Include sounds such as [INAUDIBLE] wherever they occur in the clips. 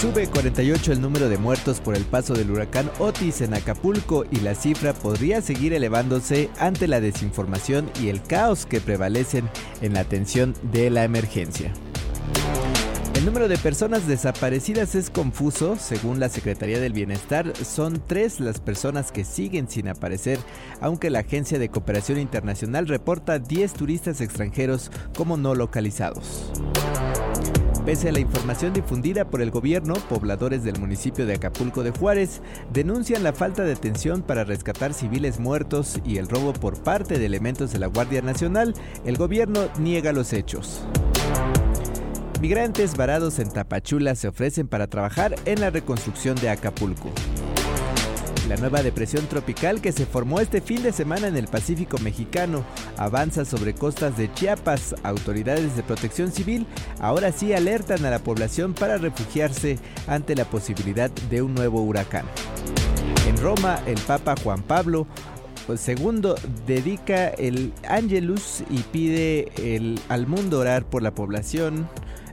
Sube 48 el número de muertos por el paso del huracán Otis en Acapulco y la cifra podría seguir elevándose ante la desinformación y el caos que prevalecen en la atención de la emergencia. El número de personas desaparecidas es confuso. Según la Secretaría del Bienestar, son tres las personas que siguen sin aparecer, aunque la Agencia de Cooperación Internacional reporta 10 turistas extranjeros como no localizados. Pese a la información difundida por el gobierno, pobladores del municipio de Acapulco de Juárez denuncian la falta de atención para rescatar civiles muertos y el robo por parte de elementos de la Guardia Nacional. El gobierno niega los hechos. Migrantes varados en Tapachula se ofrecen para trabajar en la reconstrucción de Acapulco. La nueva depresión tropical que se formó este fin de semana en el Pacífico mexicano avanza sobre costas de Chiapas. Autoridades de protección civil ahora sí alertan a la población para refugiarse ante la posibilidad de un nuevo huracán. En Roma, el Papa Juan Pablo II dedica el Angelus y pide al mundo orar por la población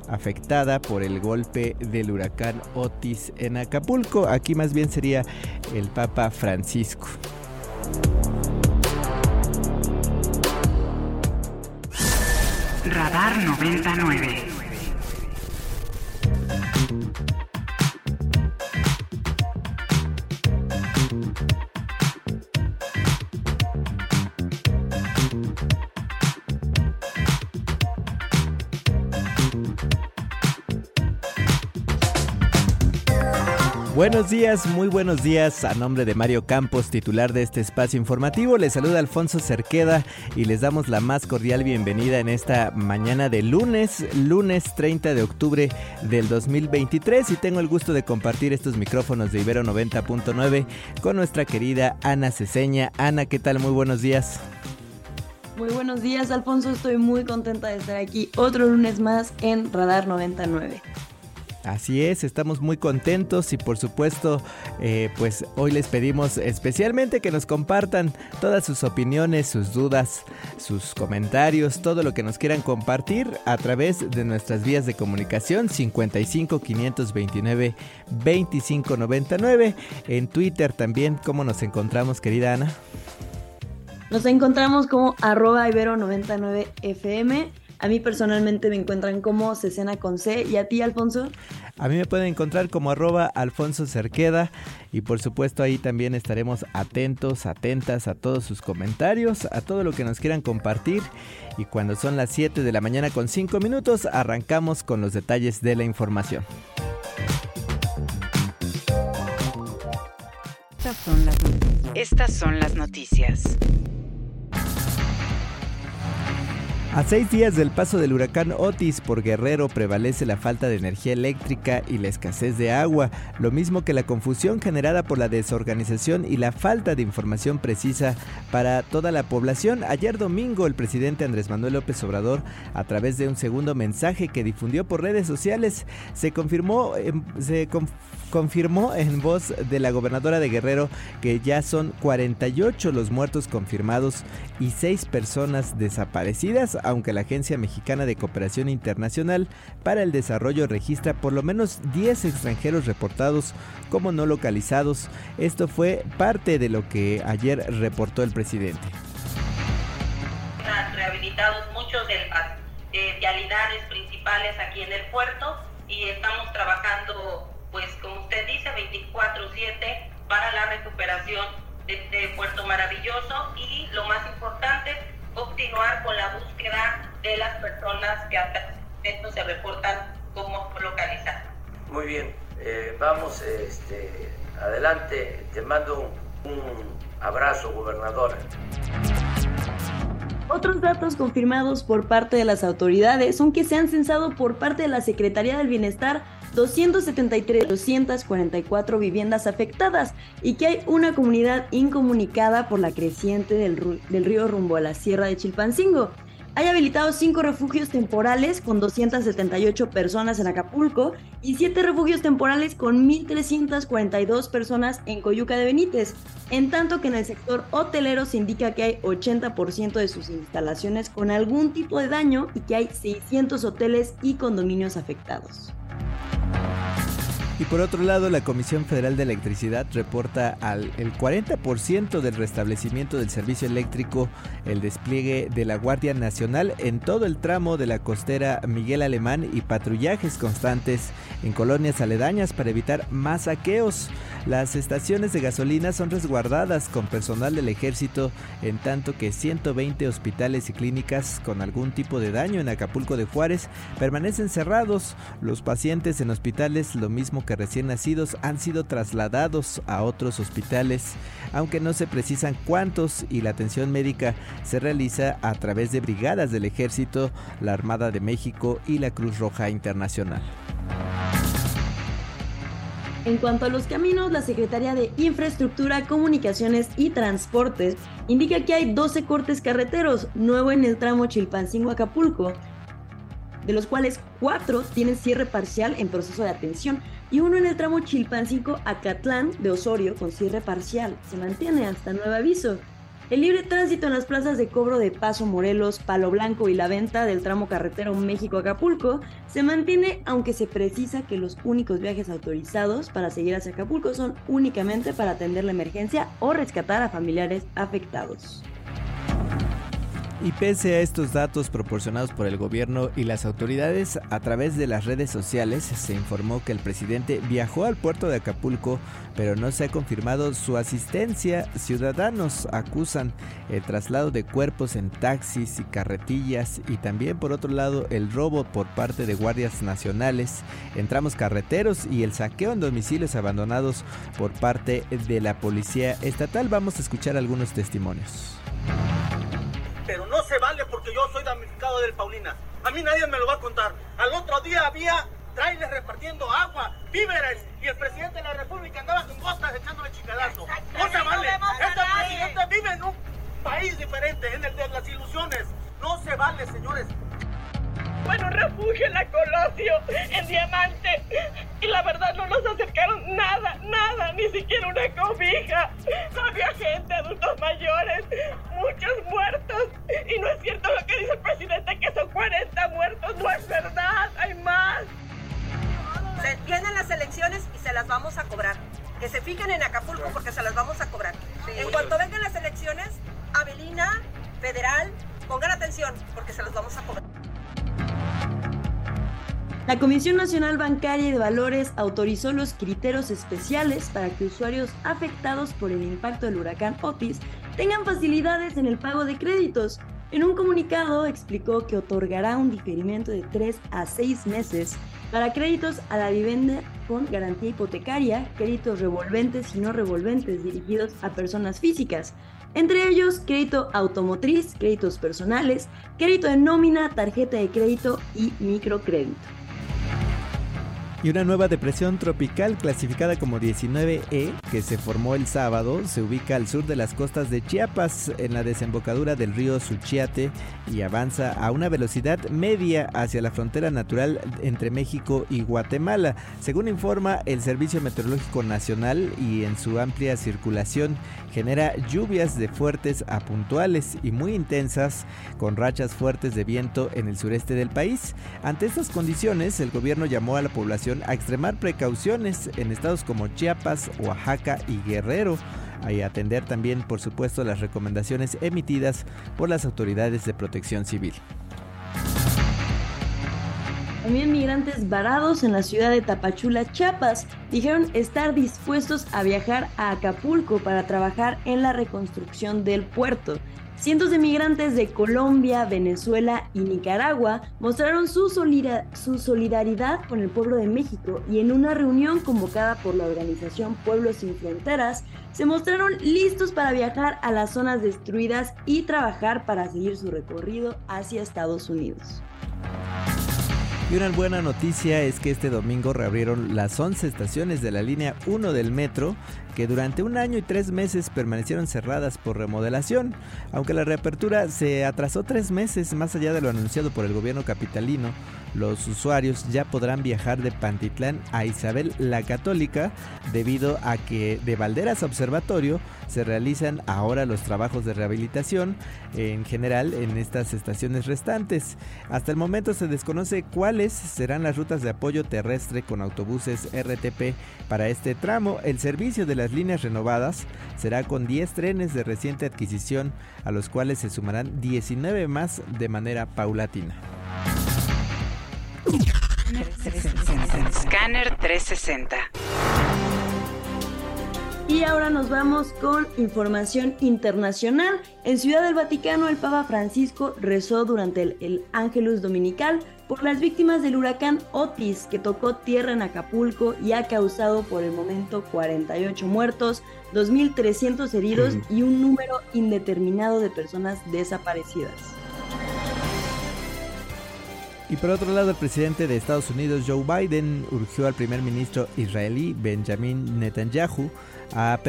afectada por el golpe del huracán Otis en Acapulco. Aquí más bien sería el Papa Francisco. Radar 99. Buenos días, muy buenos días. A nombre de Mario Campos, titular de este espacio informativo, les saluda Alfonso Cerqueda y les damos la más cordial bienvenida en esta mañana de lunes, lunes 30 de octubre del 2023 y tengo el gusto de compartir estos micrófonos de Ibero 90.9 con nuestra querida Ana Ceseña. Ana, ¿qué tal? Muy buenos días. Muy buenos días, Alfonso. Estoy muy contenta de estar aquí otro lunes más en Radar 99. Así es, estamos muy contentos y por supuesto, eh, pues hoy les pedimos especialmente que nos compartan todas sus opiniones, sus dudas, sus comentarios, todo lo que nos quieran compartir a través de nuestras vías de comunicación 55 529 2599. En Twitter también, ¿cómo nos encontramos, querida Ana? Nos encontramos como arroba ibero99fm a mí personalmente me encuentran como Cecena con C. ¿Y a ti, Alfonso? A mí me pueden encontrar como arroba Alfonso Cerqueda. Y por supuesto ahí también estaremos atentos, atentas a todos sus comentarios, a todo lo que nos quieran compartir. Y cuando son las 7 de la mañana con 5 minutos, arrancamos con los detalles de la información. Estas son las noticias. Estas son las noticias. A seis días del paso del huracán Otis por Guerrero prevalece la falta de energía eléctrica y la escasez de agua, lo mismo que la confusión generada por la desorganización y la falta de información precisa para toda la población. Ayer domingo el presidente Andrés Manuel López Obrador, a través de un segundo mensaje que difundió por redes sociales, se confirmó, se confirmó en voz de la gobernadora de Guerrero que ya son 48 los muertos confirmados y seis personas desaparecidas aunque la Agencia Mexicana de Cooperación Internacional para el Desarrollo registra por lo menos 10 extranjeros reportados como no localizados. Esto fue parte de lo que ayer reportó el presidente. Rehabilitados muchos de las eh, vialidades principales aquí en el puerto y estamos trabajando, pues como usted dice, 24/7 para la recuperación de este puerto maravilloso y lo más importante, continuar con la búsqueda personas que hasta esto se reportan como localizadas. Muy bien, eh, vamos este, adelante. Te mando un abrazo, gobernadora. Otros datos confirmados por parte de las autoridades son que se han censado por parte de la Secretaría del Bienestar 273, 244 viviendas afectadas y que hay una comunidad incomunicada por la creciente del, río rumbo a la Sierra de Chilpancingo. Hay habilitados cinco refugios temporales con 278 personas en Acapulco y siete refugios temporales con 1.342 personas en Coyuca de Benítez, en tanto que en el sector hotelero se indica que hay 80% de sus instalaciones con algún tipo de daño y que hay 600 hoteles y condominios afectados. Bye. Y por otro lado, la Comisión Federal de Electricidad reporta al el 40% del restablecimiento del servicio eléctrico, el despliegue de la Guardia Nacional en todo el tramo de la costera Miguel Alemán y patrullajes constantes en colonias aledañas para evitar más saqueos. Las estaciones de gasolina son resguardadas con personal del ejército, en tanto que 120 hospitales y clínicas con algún tipo de daño en Acapulco de Juárez permanecen cerrados. Los pacientes en hospitales, lo mismo que recién nacidos, han sido trasladados a otros hospitales, aunque no se precisan cuántos y la atención médica se realiza a través de brigadas del ejército, la Armada de México y la Cruz Roja Internacional. En cuanto a los caminos, la Secretaría de Infraestructura, Comunicaciones y Transportes indica que hay 12 cortes carreteros, nuevo en el tramo Chilpancingo-Acapulco, de los cuales 4 tienen cierre parcial en proceso de atención y uno en el tramo Chilpancingo-Acatlán de Osorio con cierre parcial. Se mantiene hasta nuevo aviso. El libre tránsito en las plazas de cobro de Paso Morelos, Palo Blanco y la venta del tramo carretero México-Acapulco se mantiene aunque se precisa que los únicos viajes autorizados para seguir hacia Acapulco son únicamente para atender la emergencia o rescatar a familiares afectados. Y pese a estos datos proporcionados por el gobierno y las autoridades, a través de las redes sociales se informó que el presidente viajó al puerto de Acapulco, pero no se ha confirmado su asistencia. Ciudadanos acusan el traslado de cuerpos en taxis y carretillas y también por otro lado el robo por parte de guardias nacionales en tramos carreteros y el saqueo en domicilios abandonados por parte de la policía estatal. Vamos a escuchar algunos testimonios pero no se vale porque yo soy damnificado del Paulina. A mí nadie me lo va a contar. Al otro día había trailers repartiendo agua, víveres, y el presidente de la República andaba con costas echándole chingadazo. No se vale. Este presidente vive en un país diferente, en el de las ilusiones. No se vale, señores. Bueno, refugio en la Colosio, en Diamante. Y la verdad no nos acercaron nada, nada, ni siquiera una cobija. Había gente, adultos mayores, no es cierto lo que dice el presidente, que son 40 muertos. No es verdad, hay más. Se vienen las elecciones y se las vamos a cobrar. Que se fijen en Acapulco porque se las vamos a cobrar. En cuanto vengan las elecciones, Avelina, Federal, pongan atención porque se las vamos a cobrar. La Comisión Nacional Bancaria y de Valores autorizó los criterios especiales para que usuarios afectados por el impacto del huracán Otis tengan facilidades en el pago de créditos. En un comunicado explicó que otorgará un diferimiento de 3 a 6 meses para créditos a la vivienda con garantía hipotecaria, créditos revolventes y no revolventes dirigidos a personas físicas, entre ellos crédito automotriz, créditos personales, crédito de nómina, tarjeta de crédito y microcrédito. Y una nueva depresión tropical clasificada como 19E, que se formó el sábado, se ubica al sur de las costas de Chiapas, en la desembocadura del río Suchiate, y avanza a una velocidad media hacia la frontera natural entre México y Guatemala, según informa el Servicio Meteorológico Nacional y en su amplia circulación genera lluvias de fuertes a puntuales y muy intensas, con rachas fuertes de viento en el sureste del país. Ante estas condiciones, el gobierno llamó a la población a extremar precauciones en estados como Chiapas, Oaxaca y Guerrero y atender también, por supuesto, las recomendaciones emitidas por las autoridades de protección civil. También migrantes varados en la ciudad de Tapachula, Chiapas, dijeron estar dispuestos a viajar a Acapulco para trabajar en la reconstrucción del puerto. Cientos de migrantes de Colombia, Venezuela y Nicaragua mostraron su, solidaridad con el pueblo de México y en una reunión convocada por la organización Pueblos sin Fronteras, se mostraron listos para viajar a las zonas destruidas y trabajar para seguir su recorrido hacia Estados Unidos. Y una buena noticia es que este domingo reabrieron las 11 estaciones de la línea 1 del metro que durante un año y tres meses permanecieron cerradas por remodelación, aunque la reapertura se atrasó tres meses más allá de lo anunciado por el gobierno capitalino. Los usuarios ya podrán viajar de Pantitlán a Isabel la Católica debido a que de Valderas Observatorio se realizan ahora los trabajos de rehabilitación en general en estas estaciones restantes. Hasta el momento se desconoce cuáles serán las rutas de apoyo terrestre con autobuses RTP para este tramo. El servicio de las líneas renovadas será con 10 trenes de reciente adquisición a los cuales se sumarán 19 más de manera paulatina. Scanner 360. Y ahora nos vamos con información internacional. En Ciudad del Vaticano, el Papa Francisco rezó durante el, el Ángelus Dominical por las víctimas del huracán Otis que tocó tierra en Acapulco y ha causado por el momento 48 muertos, 2.300 heridos y un número indeterminado de personas desaparecidas. Y por otro lado, el presidente de Estados Unidos, Joe Biden, urgió al primer ministro israelí, Benjamin Netanyahu, a,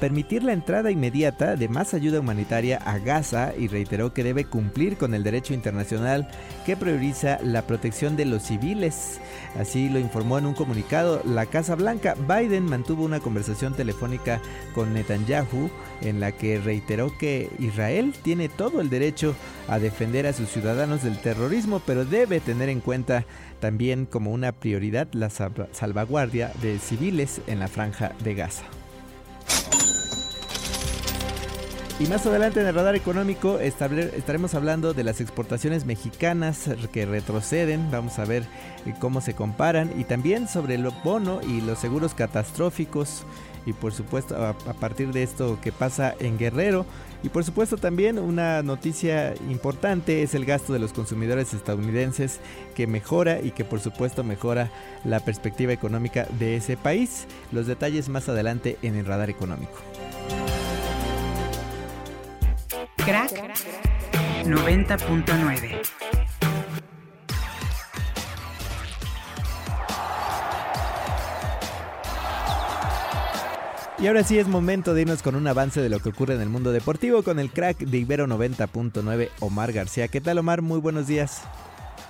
permitir la entrada inmediata de más ayuda humanitaria a Gaza y reiteró que debe cumplir con el derecho internacional que prioriza la protección de los civiles. Así lo informó en un comunicado la Casa Blanca. Biden mantuvo una conversación telefónica con Netanyahu en la que reiteró que Israel tiene todo el derecho a defender a sus ciudadanos del terrorismo, pero debe tener en cuenta también como una prioridad la salvaguardia de civiles en la franja de Gaza. Y más adelante en el radar económico estaremos hablando de las exportaciones mexicanas que retroceden, vamos a ver eh, cómo se comparan y también sobre el bono y los seguros catastróficos y por supuesto a, partir de esto que pasa en Guerrero y por supuesto también una noticia importante es el gasto de los consumidores estadounidenses que mejora y que por supuesto mejora la perspectiva económica de ese país. Los detalles más adelante en el radar económico. Crack 90.9. Y ahora sí es momento de irnos con un avance de lo que ocurre en el mundo deportivo con el crack de Ibero 90.9 Omar García. ¿Qué tal Omar? Muy buenos días.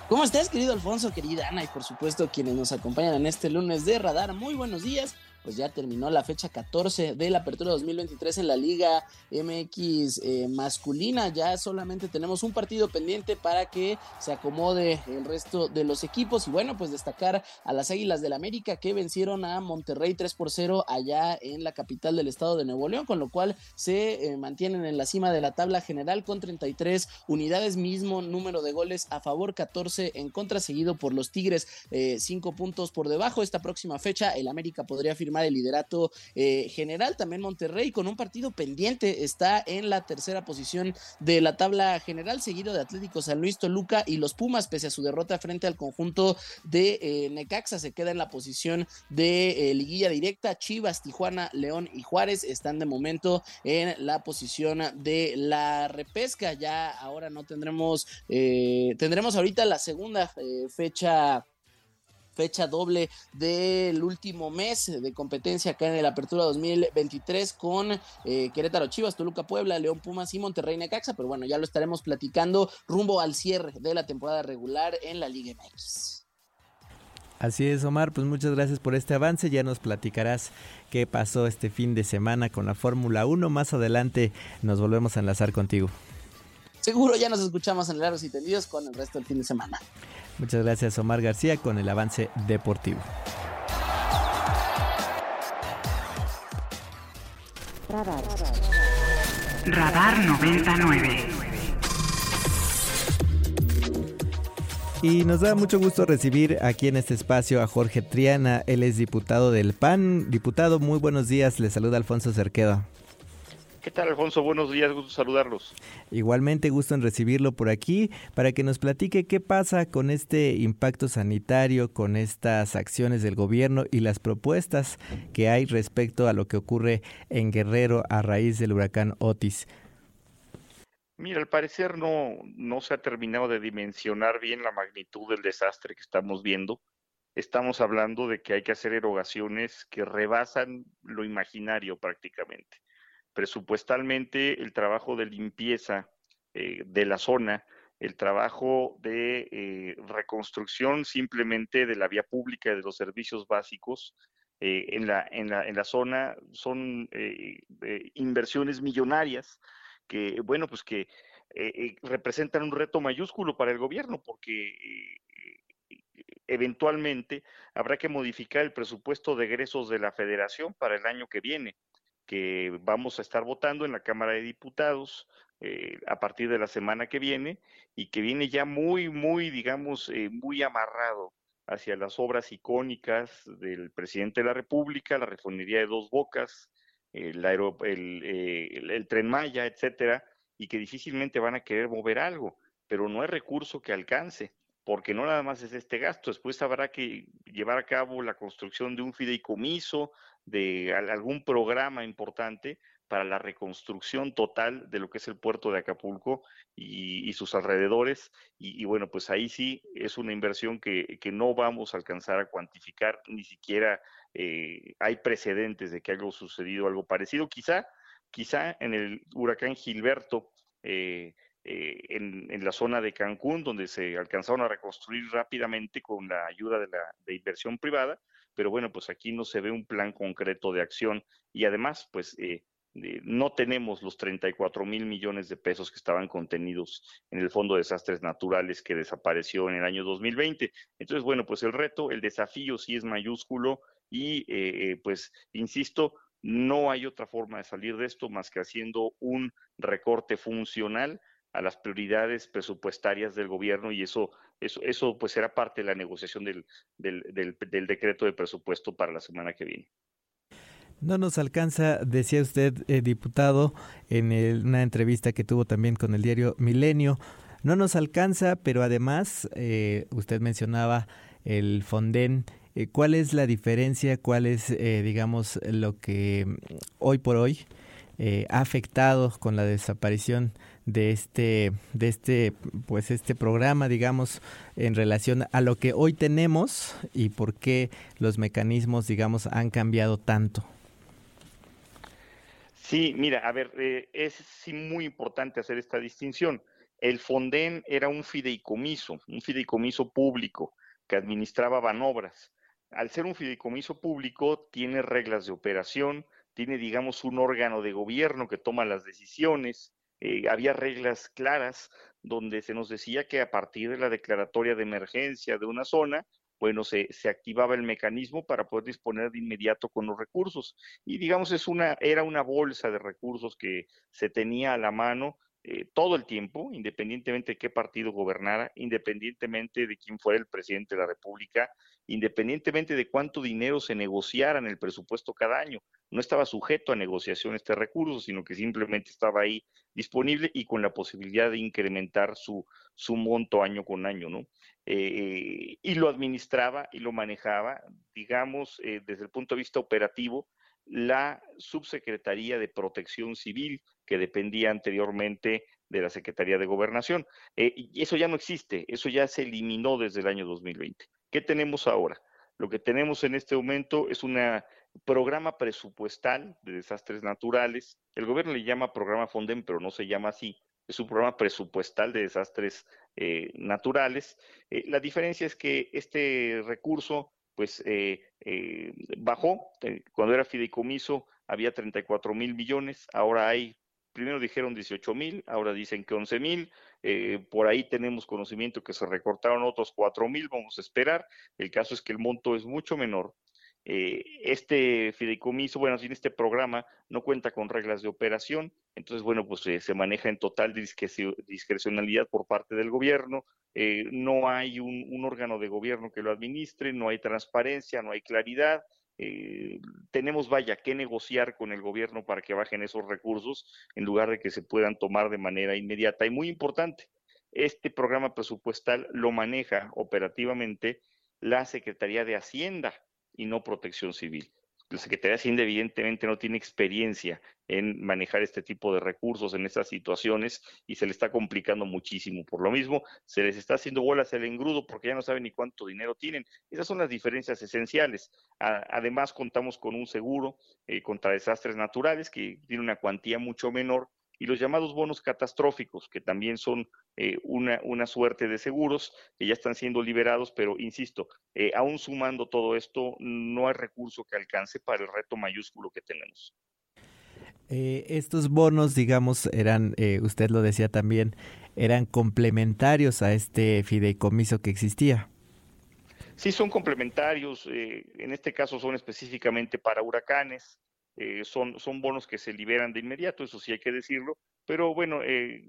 ¿Cómo estás, querido Alfonso, querida Ana y por supuesto quienes nos acompañan en este lunes de Radar? Muy buenos días pues ya terminó la fecha 14 de la apertura 2023 en la Liga MX eh, masculina. Ya solamente tenemos un partido pendiente para que se acomode el resto de los equipos. Y bueno, pues destacar a las Águilas del América que vencieron a Monterrey 3 por 0 allá en la capital del estado de Nuevo León, con lo cual se eh, mantienen en la cima de la tabla general con 33 unidades, mismo número de goles a favor, 14 en contra, seguido por los Tigres, 5 eh, puntos por debajo. Esta próxima fecha el América podría firmar el liderato eh, general. También Monterrey con un partido pendiente está en la tercera posición de la tabla general, seguido de Atlético San Luis Toluca y los Pumas, pese a su derrota frente al conjunto de eh, Necaxa, se queda en la posición de eh, liguilla directa. Chivas, Tijuana, León y Juárez están de momento en la posición de la repesca. Ya ahora no tendremos, tendremos ahorita la segunda fecha fecha doble del último mes de competencia acá en el Apertura 2023 con eh, Querétaro Chivas, Toluca Puebla, León Pumas y Monterrey Necaxa, pero bueno, ya lo estaremos platicando rumbo al cierre de la temporada regular en la Liga MX. Así es, Omar, pues muchas gracias por este avance. Ya nos platicarás qué pasó este fin de semana con la Fórmula 1. Más adelante nos volvemos a enlazar contigo. Seguro ya nos escuchamos en Largos y Tendidos con el resto del fin de semana. Muchas gracias Omar García con el avance deportivo. Radar. Radar 99. Y nos da mucho gusto recibir aquí en este espacio a Jorge Triana, él es diputado del PAN. Diputado, muy buenos días, le saluda Alfonso Cerquedo. ¿Qué tal, Alfonso? Buenos días, gusto saludarlos. Igualmente, gusto en recibirlo por aquí para que nos platique qué pasa con este impacto sanitario, con estas acciones del gobierno y las propuestas que hay respecto a lo que ocurre en Guerrero a raíz del huracán Otis. Mira, al parecer no, no se ha terminado de dimensionar bien la magnitud del desastre que estamos viendo. Estamos hablando de que hay que hacer erogaciones que rebasan lo imaginario prácticamente presupuestalmente el trabajo de limpieza eh, de la zona, el trabajo de eh, reconstrucción simplemente de la vía pública y de los servicios básicos eh, en, la, en, la, en, la, zona son inversiones millonarias que, bueno, pues que representan un reto mayúsculo para el gobierno porque eventualmente habrá que modificar el presupuesto de egresos de la federación para el año que viene que vamos a estar votando en la Cámara de Diputados eh, a partir de la semana que viene y que viene ya muy, muy, digamos, eh, muy amarrado hacia las obras icónicas del presidente de la República, la refinería de Dos Bocas, el, el, el, tren Maya, etcétera, y que difícilmente van a querer mover algo, pero no hay recurso que alcance, porque no nada más es este gasto, después habrá que llevar a cabo la construcción de un fideicomiso, de algún programa importante para la reconstrucción total de lo que es el puerto de Acapulco y, sus alrededores. Y, bueno, pues ahí sí es una inversión que, no vamos a alcanzar a cuantificar, ni siquiera eh, hay precedentes de que algo sucedido, algo parecido. Quizá, quizá en el huracán Gilberto, eh, eh, en, la zona de Cancún, donde se alcanzaron a reconstruir rápidamente con la ayuda de la inversión privada, pero bueno, pues aquí no se ve un plan concreto de acción y además, pues eh, eh, no tenemos los 34 mil millones de pesos que estaban contenidos en el Fondo de Desastres Naturales que desapareció en el año 2020. Entonces, bueno, pues el reto, el desafío sí es mayúsculo y eh, pues, insisto, no hay otra forma de salir de esto más que haciendo un recorte funcional a las prioridades presupuestarias del gobierno y eso, eso, eso pues será parte de la negociación del, del, del, decreto de presupuesto para la semana que viene. No nos alcanza, decía usted, eh, diputado, en una entrevista que tuvo también con el diario Milenio, no nos alcanza, pero además eh, usted mencionaba el Fonden. Eh, ¿Cuál es la diferencia? ¿Cuál es, digamos, lo que hoy por hoy ha afectado con la desaparición de este, de este, pues este programa, digamos, en relación a lo que hoy tenemos y por qué los mecanismos, digamos, han cambiado tanto. Sí, mira, a ver, eh, es sí muy importante hacer esta distinción. El Fonden era un fideicomiso, un fideicomiso público que administraba Banobras. Al ser un fideicomiso público, tiene reglas de operación, tiene, digamos, un órgano de gobierno que toma las decisiones, eh, había reglas claras donde se nos decía que a partir de la declaratoria de emergencia de una zona, bueno, se, se, activaba el mecanismo para poder disponer de inmediato con los recursos. Y digamos, es una, era una bolsa de recursos que se tenía a la mano eh, todo el tiempo, independientemente de qué partido gobernara, independientemente de quién fuera el presidente de la República, independientemente de cuánto dinero se negociara en el presupuesto cada año. No estaba sujeto a negociación este recurso, sino que simplemente estaba ahí disponible y con la posibilidad de incrementar su, monto año con año, ¿no? Eh, y lo administraba y lo manejaba, digamos, eh, desde el punto de vista operativo, la Subsecretaría de Protección Civil, que dependía anteriormente de la Secretaría de Gobernación. Eh, y eso ya no existe, eso ya se eliminó desde el año 2020. ¿Qué tenemos ahora? Lo que tenemos en este momento es un programa presupuestal de desastres naturales. El gobierno le llama programa Fonden, pero no se llama así. Es un programa presupuestal de desastres eh, naturales. Eh, la diferencia es que este recurso pues eh, eh, bajó. Cuando era fideicomiso había 34 mil millones, ahora hay, primero dijeron 18 mil, ahora dicen que 11 mil, eh, por ahí tenemos conocimiento que se recortaron otros 4 mil, vamos a esperar. El caso es que el monto es mucho menor. este fideicomiso, bueno, sin este programa no cuenta con reglas de operación, entonces, bueno, pues se maneja en total discrecionalidad por parte del gobierno, eh, no hay un, órgano de gobierno que lo administre, no hay transparencia, no hay claridad, eh, tenemos, vaya, que negociar con el gobierno para que bajen esos recursos en lugar de que se puedan tomar de manera inmediata. Y muy importante, este programa presupuestal lo maneja operativamente la Secretaría de Hacienda y no Protección Civil la Secretaría de Hacienda evidentemente no tiene experiencia en manejar este tipo de recursos en estas situaciones y se le está complicando muchísimo. Por lo mismo, se les está haciendo bolas el engrudo porque ya no saben ni cuánto dinero tienen. Esas son las diferencias esenciales. además, contamos con un seguro eh, contra desastres naturales que tiene una cuantía mucho menor y los llamados bonos catastróficos, que también son eh, una, una, suerte de seguros que ya están siendo liberados, pero insisto, eh, aún sumando todo esto, no hay recurso que alcance para el reto mayúsculo que tenemos. Eh, estos bonos, digamos, eran, usted lo decía también, eran complementarios a este fideicomiso que existía. Sí, son complementarios, en este caso son específicamente para huracanes, eh, son, son bonos que se liberan de inmediato, eso sí hay que decirlo, pero bueno, eh,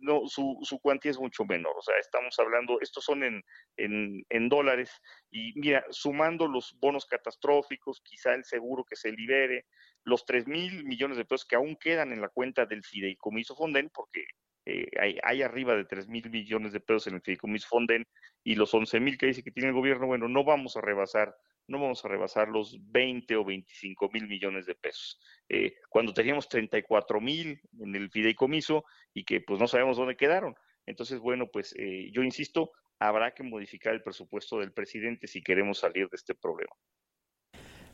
no, su, su, cuantía es mucho menor, o sea, estamos hablando, estos son en, en, dólares, y mira, sumando los bonos catastróficos, quizá el seguro que se libere, los 3 mil millones de pesos que aún quedan en la cuenta del fideicomiso Fonden, porque eh, hay, hay, arriba de 3 mil millones de pesos en el fideicomiso Fonden, y los 11 mil que dice que tiene el gobierno, bueno, no vamos a rebasar no vamos a rebasar los 20 o 25 mil millones de pesos. Eh, cuando teníamos 34 mil en el fideicomiso y que pues no sabemos dónde quedaron. Entonces, bueno, pues eh, yo insisto, habrá que modificar el presupuesto del presidente si queremos salir de este problema.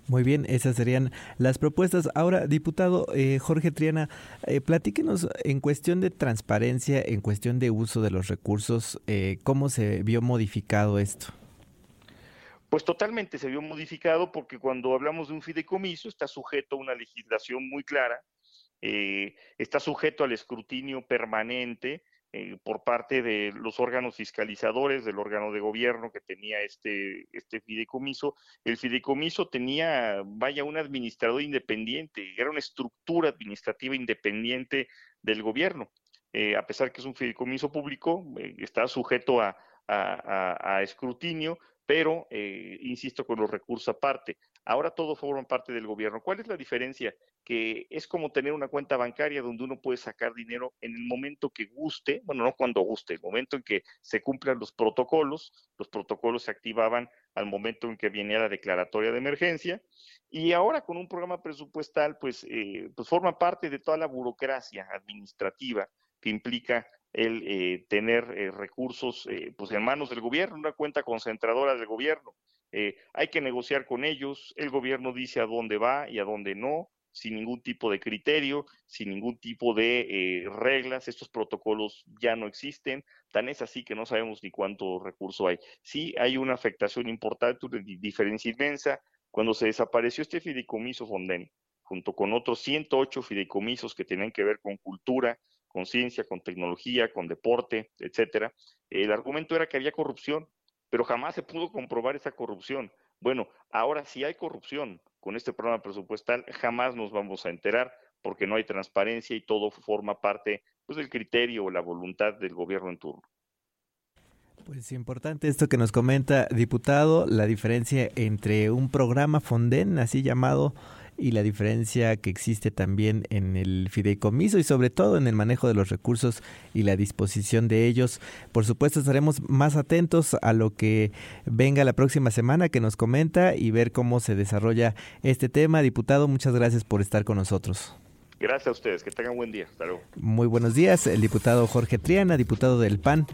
Muy bien, esas serían las propuestas. Ahora, diputado eh, Jorge Triana, platíquenos en cuestión de transparencia, en cuestión de uso de los recursos, ¿cómo se vio modificado esto? Pues totalmente se vio modificado porque cuando hablamos de un fideicomiso está sujeto a una legislación muy clara, eh, está sujeto al escrutinio permanente eh, por parte de los órganos fiscalizadores, del órgano de gobierno que tenía este, este fideicomiso. El fideicomiso tenía, vaya, un administrador independiente, era una estructura administrativa independiente del gobierno. Eh, a pesar que es un fideicomiso público, está sujeto a, a, escrutinio, pero eh, insisto con los recursos aparte. Ahora todo forma parte del gobierno. ¿Cuál es la diferencia? Que es como tener una cuenta bancaria donde uno puede sacar dinero en el momento que guste, bueno, no cuando guste, el momento en que se cumplan los protocolos. Los protocolos se activaban al momento en que venía la declaratoria de emergencia. Y ahora con un programa presupuestal, pues, eh, pues forma parte de toda la burocracia administrativa que implica el eh, tener eh, recursos eh, pues en manos del gobierno, una cuenta concentradora del gobierno. hay que negociar con ellos, el gobierno dice a dónde va y a dónde no, sin ningún tipo de criterio, sin ningún tipo de reglas, estos protocolos ya no existen, tan es así que no sabemos ni cuánto recurso hay. Sí hay una afectación importante, una diferencia inmensa. Cuando se desapareció este fideicomiso Fonden, junto con otros 108 fideicomisos que tenían que ver con cultura, con ciencia, con tecnología, con deporte, etcétera. El argumento era que había corrupción, pero jamás se pudo comprobar esa corrupción. Bueno, ahora si hay corrupción con este programa presupuestal, jamás nos vamos a enterar porque no hay transparencia y todo forma parte pues, del criterio o la voluntad del gobierno en turno. Pues importante esto que nos comenta, diputado, la diferencia entre un programa Fonden, así llamado, y la diferencia que existe también en el fideicomiso y sobre todo en el manejo de los recursos y la disposición de ellos. Por supuesto estaremos más atentos a lo que venga la próxima semana que nos comenta y ver cómo se desarrolla este tema. Diputado, muchas gracias por estar con nosotros. Gracias a ustedes, que tengan buen día. Hasta luego. Muy buenos días, el diputado Jorge Triana, diputado del PAN.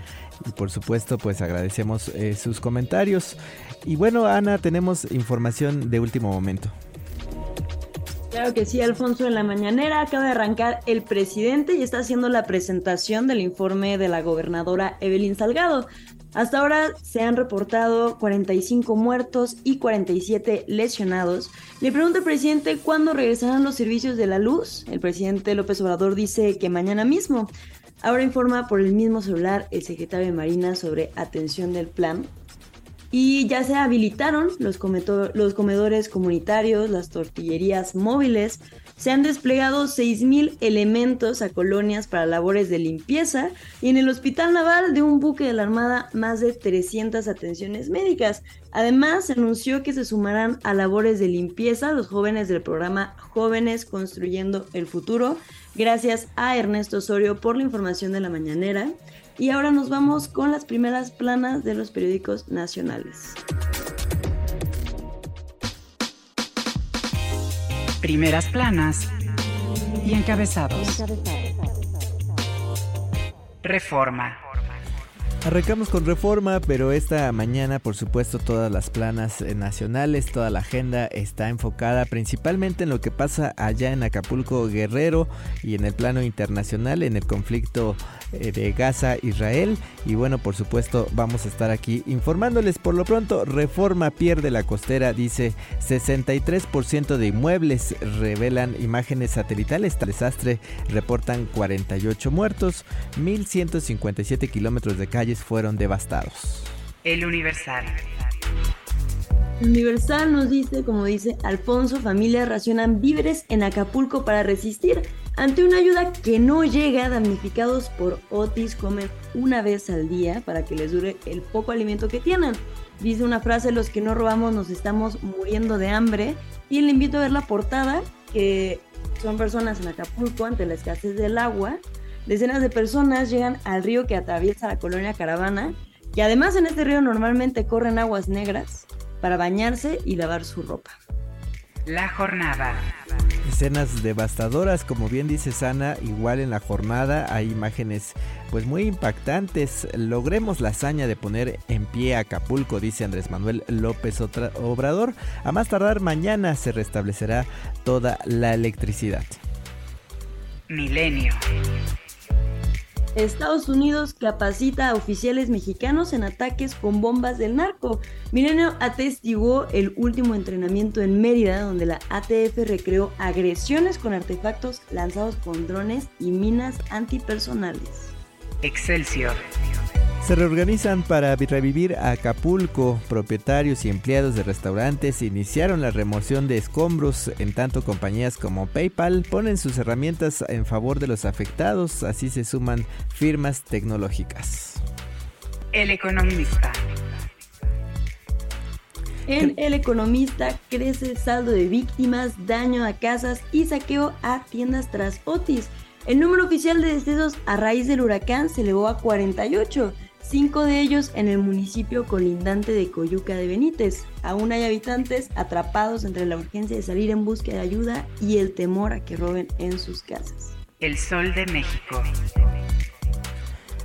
Y por supuesto, pues agradecemos eh, sus comentarios. Y bueno, Ana, tenemos información de último momento. Claro que sí, Alfonso, en la mañanera acaba de arrancar el presidente y está haciendo la presentación del informe de la gobernadora Evelyn Salgado. Hasta ahora se han reportado 45 muertos y 47 lesionados. Le pregunta al presidente cuándo regresarán los servicios de la luz. El presidente López Obrador dice que mañana mismo. Ahora informa por el mismo celular el secretario de Marina sobre atención del plan y ya se habilitaron los, los comedores comunitarios, las tortillerías móviles, se han desplegado 6.000 elementos a colonias para labores de limpieza y en el Hospital Naval de un buque de la Armada más de 300 atenciones médicas. Además, se anunció que se sumarán a labores de limpieza los jóvenes del programa Jóvenes Construyendo el Futuro. Gracias a Ernesto Osorio por la información de la mañanera. Y ahora nos vamos con las primeras planas de los periódicos nacionales. primeras planas y encabezados. Reforma. Arrancamos con reforma, pero esta mañana, por supuesto, todas las planas eh, nacionales, toda la agenda está enfocada principalmente en lo que pasa allá en Acapulco, Guerrero y en el plano internacional, en el conflicto eh, de Gaza-Israel. Y bueno, por supuesto, vamos a estar aquí informándoles. Por lo pronto, reforma pierde la costera, dice 63% de inmuebles revelan imágenes satelitales. Desastre reportan 48 muertos, 1157 kilómetros de calle fueron devastados. El Universal. Universal nos dice, como dice Alfonso, familias racionan víveres en Acapulco para resistir. Ante una ayuda que no llega, damnificados por Otis comen una vez al día para que les dure el poco alimento que tienen. Dice una frase, los que no robamos nos estamos muriendo de hambre. Y le invito a ver la portada, que son personas en Acapulco ante la escasez del agua Decenas de personas llegan al río que atraviesa la colonia Caravana, y además en este río normalmente corren aguas negras para bañarse y lavar su ropa. La jornada. Escenas devastadoras, como bien dice Sana, igual en la jornada hay imágenes pues muy impactantes. Logremos la hazaña de poner en pie a Acapulco, dice Andrés Manuel López Obrador. A más tardar mañana se restablecerá toda la electricidad. Milenio. Estados Unidos capacita a oficiales mexicanos en ataques con bombas del narco. Milenio atestiguó el último entrenamiento en Mérida, donde la ATF recreó agresiones con artefactos lanzados con drones y minas antipersonales. Excelsior. Se reorganizan para revivir Acapulco. Propietarios y empleados de restaurantes iniciaron la remoción de escombros, en tanto compañías como PayPal ponen sus herramientas en favor de los afectados, así se suman firmas tecnológicas. El economista. En El Economista crece el saldo de víctimas, daño a casas y saqueo a tiendas tras Otis. El número oficial de decesos a raíz del huracán se elevó a 48 cinco de ellos en el municipio colindante de Coyuca de Benítez. Aún hay habitantes atrapados entre la urgencia de salir en búsqueda de ayuda y el temor a que roben en sus casas. El Sol de México.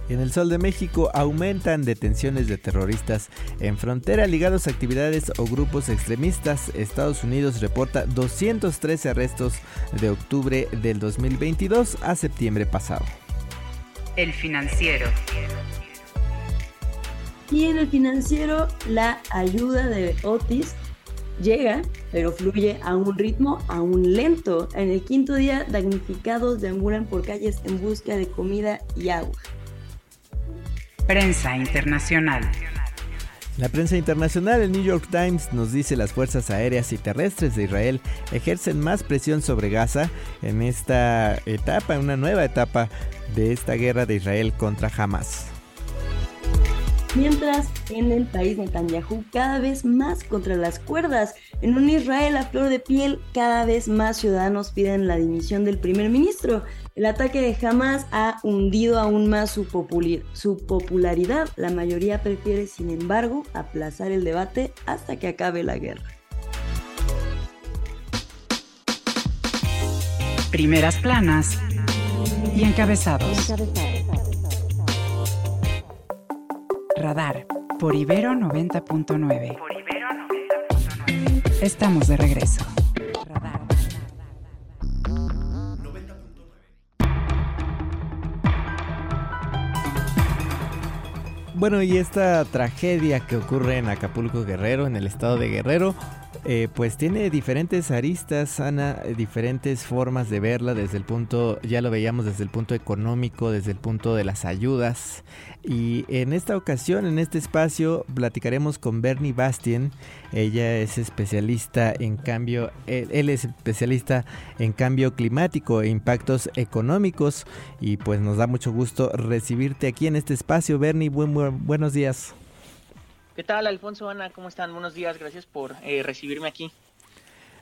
En el Sol de México aumentan detenciones de terroristas en frontera ligados a actividades o grupos extremistas. Estados Unidos reporta 213 arrestos de octubre del 2022 a septiembre pasado. El financiero. Y en el financiero, la ayuda de Otis llega, pero fluye a un ritmo aún lento. En el quinto día, damnificados deambulan por calles en busca de comida y agua. Prensa internacional. La prensa internacional, el New York Times, nos dice las fuerzas aéreas y terrestres de Israel ejercen más presión sobre Gaza en esta etapa, en una nueva etapa de esta guerra de Israel contra Hamas. Mientras en el país Netanyahu cada vez más contra las cuerdas. En un Israel a flor de piel, cada vez más ciudadanos piden la dimisión del primer ministro. El ataque de Hamas ha hundido aún más su, su popularidad. La mayoría prefiere, sin embargo, aplazar el debate hasta que acabe la guerra. Primeras planas y encabezados. Radar por Ibero 90.9. Estamos de regreso. Bueno, y esta tragedia que ocurre en Acapulco Guerrero, en el estado de Guerrero, eh, pues tiene diferentes aristas, Ana, diferentes formas de verla desde el punto, ya lo veíamos desde el punto económico, desde el punto de las ayudas. Y en esta ocasión, en este espacio, platicaremos con Bernie Bastien. Ella es especialista en cambio, él, es especialista en cambio climático e impactos económicos. Y pues nos da mucho gusto recibirte aquí en este espacio. Bernie, buenos días. ¿Qué tal, Alfonso, Ana? ¿Cómo están? Buenos días, gracias por eh, recibirme aquí.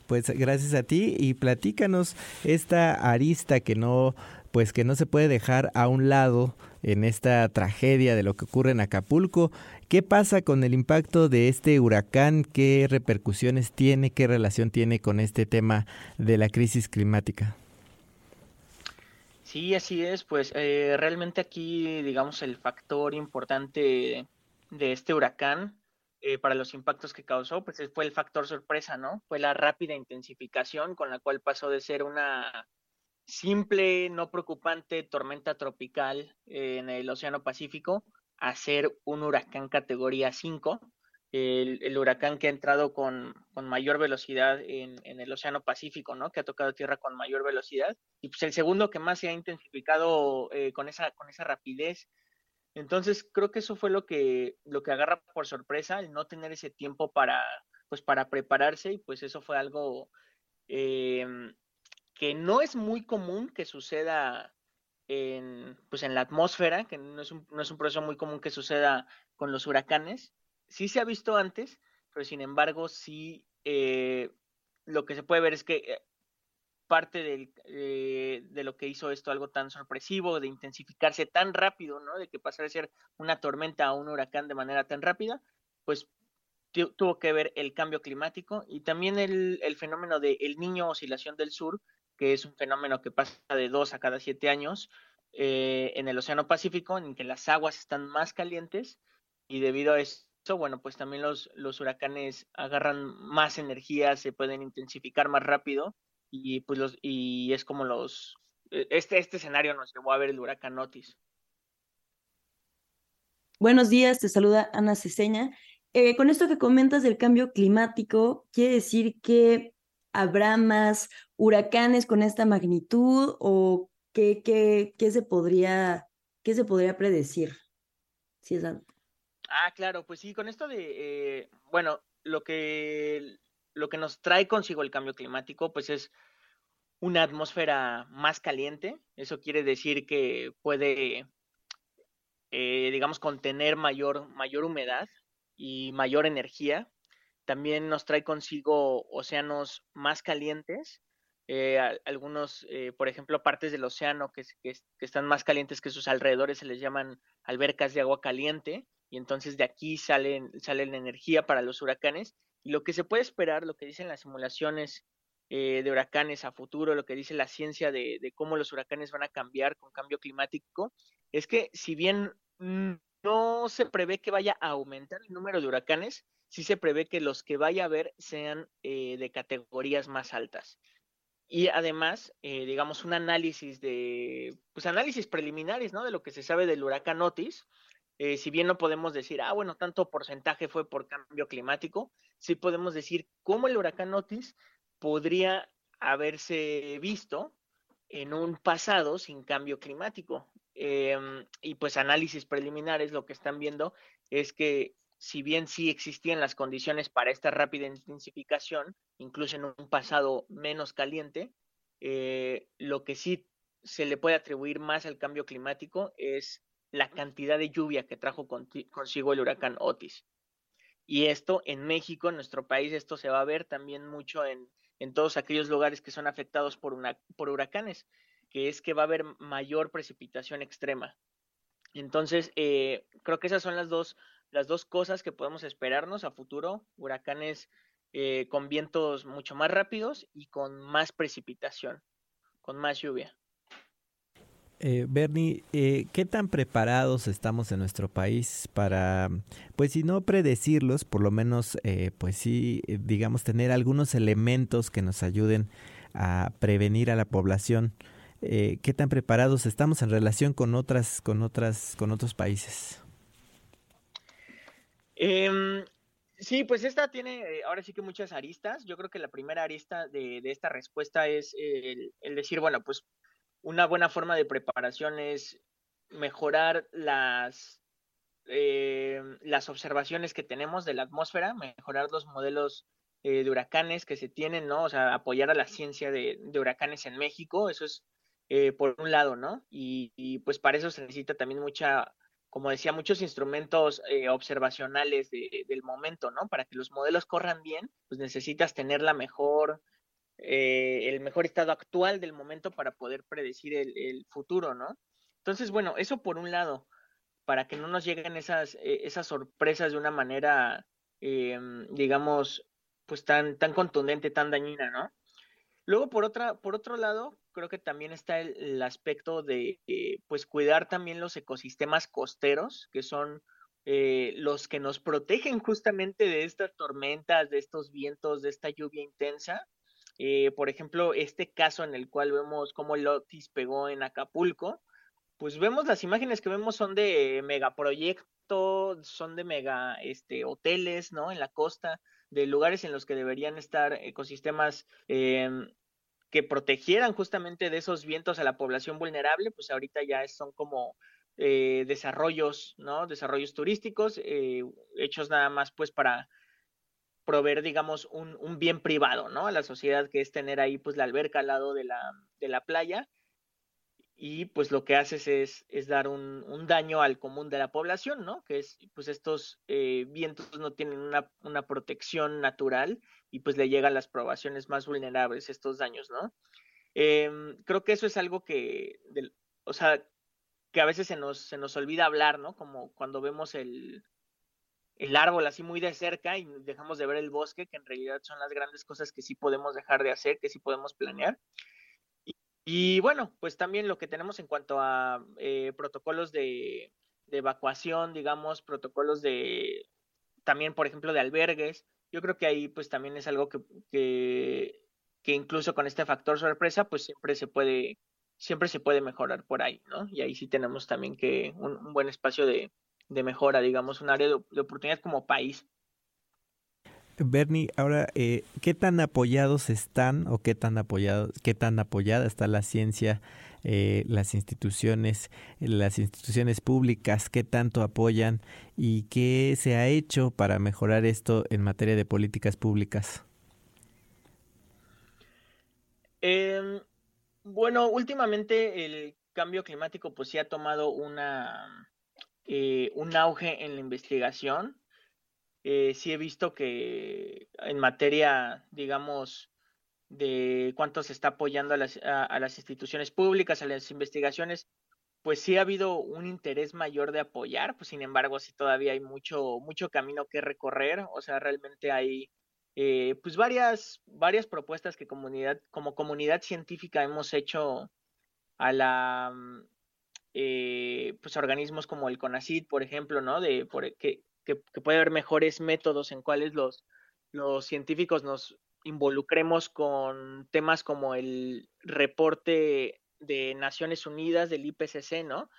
Pues gracias a ti y platícanos esta arista que no, pues que no se puede dejar a un lado en esta tragedia de lo que ocurre en Acapulco. ¿Qué pasa con el impacto de este huracán? ¿Qué repercusiones tiene? ¿Qué relación tiene con este tema de la crisis climática? Sí, así es. Pues eh, realmente aquí, digamos, el factor importante de este huracán eh, para los impactos que causó, pues fue el factor sorpresa, ¿no? Fue la rápida intensificación con la cual pasó de ser una simple, no preocupante tormenta tropical en el Océano Pacífico a ser un huracán categoría 5. El, huracán que ha entrado con, mayor velocidad en, el Océano Pacífico, ¿no? Que ha tocado tierra con mayor velocidad. Y pues el segundo que más se ha intensificado eh, con, esa, con esa rapidez entonces, creo que eso fue lo que, lo que agarra por sorpresa, el no tener ese tiempo para, pues, para prepararse, y pues eso fue algo em, que no es muy común que suceda en, pues, en la atmósfera, que no es, un, no es un proceso muy común que suceda con los huracanes. Sí se ha visto antes, pero sin embargo, sí eh, lo que se puede ver es que parte eh, de lo que hizo esto algo tan sorpresivo, de intensificarse tan rápido, ¿no? De que pasara a ser una tormenta a un huracán de manera tan rápida, pues tuvo que ver el cambio climático y también el, fenómeno de el niño oscilación del sur, que es un fenómeno que pasa de dos a cada siete años eh, en el Océano Pacífico, en que las aguas están más calientes y debido a eso, bueno, pues también los, los huracanes agarran más energía, se pueden intensificar más rápido y pues los y es como los e, este este escenario nos llevó a ver el huracán Otis. Buenos días, te saluda Ana Ceseña. Eh, con esto que comentas del cambio climático, ¿quiere decir que habrá más huracanes con esta magnitud o qué, qué, qué se podría qué se podría predecir? Si es Ah, claro, pues sí, con esto de, eh, bueno, lo que lo que nos trae consigo el cambio climático, pues es una atmósfera más caliente. Eso quiere decir que puede, eh, digamos, contener mayor, mayor humedad y mayor energía. También nos trae consigo océanos más calientes. Eh, algunos, eh, por ejemplo, partes del océano que, que, están más calientes que sus alrededores se les llaman albercas de agua caliente y entonces de aquí salen, sale la energía para los huracanes lo que se puede esperar, lo que dicen las simulaciones eh, de huracanes a futuro, lo que dice la ciencia de, cómo los huracanes van a cambiar con cambio climático, es que si bien no se prevé que vaya a aumentar el número de huracanes, sí se prevé que los que vaya a haber sean eh, de categorías más altas. Y además, eh, digamos, un análisis de, pues análisis preliminares, ¿no? De lo que se sabe del huracán Otis, eh, si bien no podemos decir, ah, bueno, tanto porcentaje fue por cambio climático, sí podemos decir cómo el huracán Otis podría haberse visto en un pasado sin cambio climático. Em, y pues análisis preliminares lo que están viendo es que si bien sí existían las condiciones para esta rápida intensificación, incluso en un pasado menos caliente, eh, lo que sí se le puede atribuir más al cambio climático es la cantidad de lluvia que trajo consigo el huracán Otis. Y esto en México, en nuestro país, esto se va a ver también mucho en, todos aquellos lugares que son afectados por, una, por huracanes, que es que va a haber mayor precipitación extrema. Entonces, eh, creo que esas son las dos, las dos cosas que podemos esperarnos a futuro, huracanes eh, con vientos mucho más rápidos y con más precipitación, con más lluvia. Eh, Bernie, eh, ¿qué tan preparados estamos en nuestro país para, pues si no predecirlos, por lo menos, eh, pues sí, eh, digamos, tener algunos elementos que nos ayuden a prevenir a la población? ¿Qué tan preparados estamos en relación con otras, con otras, con otros países? Em, Sí, pues esta tiene eh, ahora sí que muchas aristas. Yo creo que la primera arista de, esta respuesta es el, decir, bueno, pues una buena forma de preparación es mejorar las, eh, las observaciones que tenemos de la atmósfera, mejorar los modelos eh, de huracanes que se tienen, ¿no? O sea, apoyar a la ciencia de, huracanes en México, eso es por un lado, ¿no? y, pues para eso se necesita también mucha como decía, muchos instrumentos eh, observacionales del momento, ¿no? Para que los modelos corran bien, pues necesitas tener la mejor, eh, el mejor estado actual del momento para poder predecir el, futuro, ¿no? Entonces, bueno, eso por un lado, para que no nos lleguen esas, eh, esas sorpresas de una manera, digamos, pues tan, tan contundente, tan dañina, ¿no? Luego, por, otra, por otro lado, creo que también está el, aspecto de, eh, pues, cuidar también los ecosistemas costeros, que son eh, los que nos protegen justamente de estas tormentas, de estos vientos, de esta lluvia intensa. Eh, por ejemplo, este caso en el cual vemos cómo el Otis pegó en Acapulco, pues vemos las imágenes que vemos son de megaproyectos, son de mega este, hoteles, ¿no? En la costa, de lugares en los que deberían estar ecosistemas em, que protegieran justamente de esos vientos a la población vulnerable, pues ahorita ya son como eh, desarrollos, ¿no? Desarrollos turísticos, eh, hechos nada más pues para proveer, digamos, un, un, bien privado, ¿no? A la sociedad, que es tener ahí pues la alberca al lado de la, de la playa y pues lo que haces es, es dar un, daño al común de la población, ¿no? Que es, pues estos eh, vientos no tienen una, protección natural y pues le llegan las poblaciones más vulnerables estos daños, ¿no? Em, creo que eso es algo que, o sea, que a veces se nos, se nos olvida hablar, ¿no? Como cuando vemos el, el árbol así muy de cerca y dejamos de ver el bosque, que en realidad son las grandes cosas que sí podemos dejar de hacer, que sí podemos planear. Y bueno, pues también lo que tenemos en cuanto a eh, protocolos de, evacuación, digamos, protocolos de, también, por ejemplo, de albergues. Yo creo que ahí pues también es algo que, que, incluso con este factor sorpresa, pues siempre se puede, siempre se puede mejorar por ahí, ¿no? Y ahí sí tenemos también que un, buen espacio de, de, mejora, digamos, un área de oportunidad como país. Bernie, ahora, eh, ¿qué tan apoyados están o qué tan apoyado, qué tan apoyada está la ciencia, eh, las instituciones, las instituciones públicas, qué tanto apoyan y qué se ha hecho para mejorar esto en materia de políticas públicas? Em, bueno, últimamente el cambio climático pues sí ha tomado una eh, un auge en la investigación. Eh, sí he visto que en materia, digamos, de cuánto se está apoyando a las, a, las instituciones públicas, a las investigaciones, pues sí ha habido un interés mayor de apoyar, pues sin embargo sí todavía hay mucho, mucho camino que recorrer, o sea, realmente hay eh, pues varias, varias propuestas que comunidad, como comunidad científica hemos hecho a la eh, pues organismos como el CONACID, por ejemplo, ¿no? De por, que, que, puede haber mejores métodos en cuales los, los científicos nos involucremos con temas como el reporte de Naciones Unidas del IPCC, ¿no?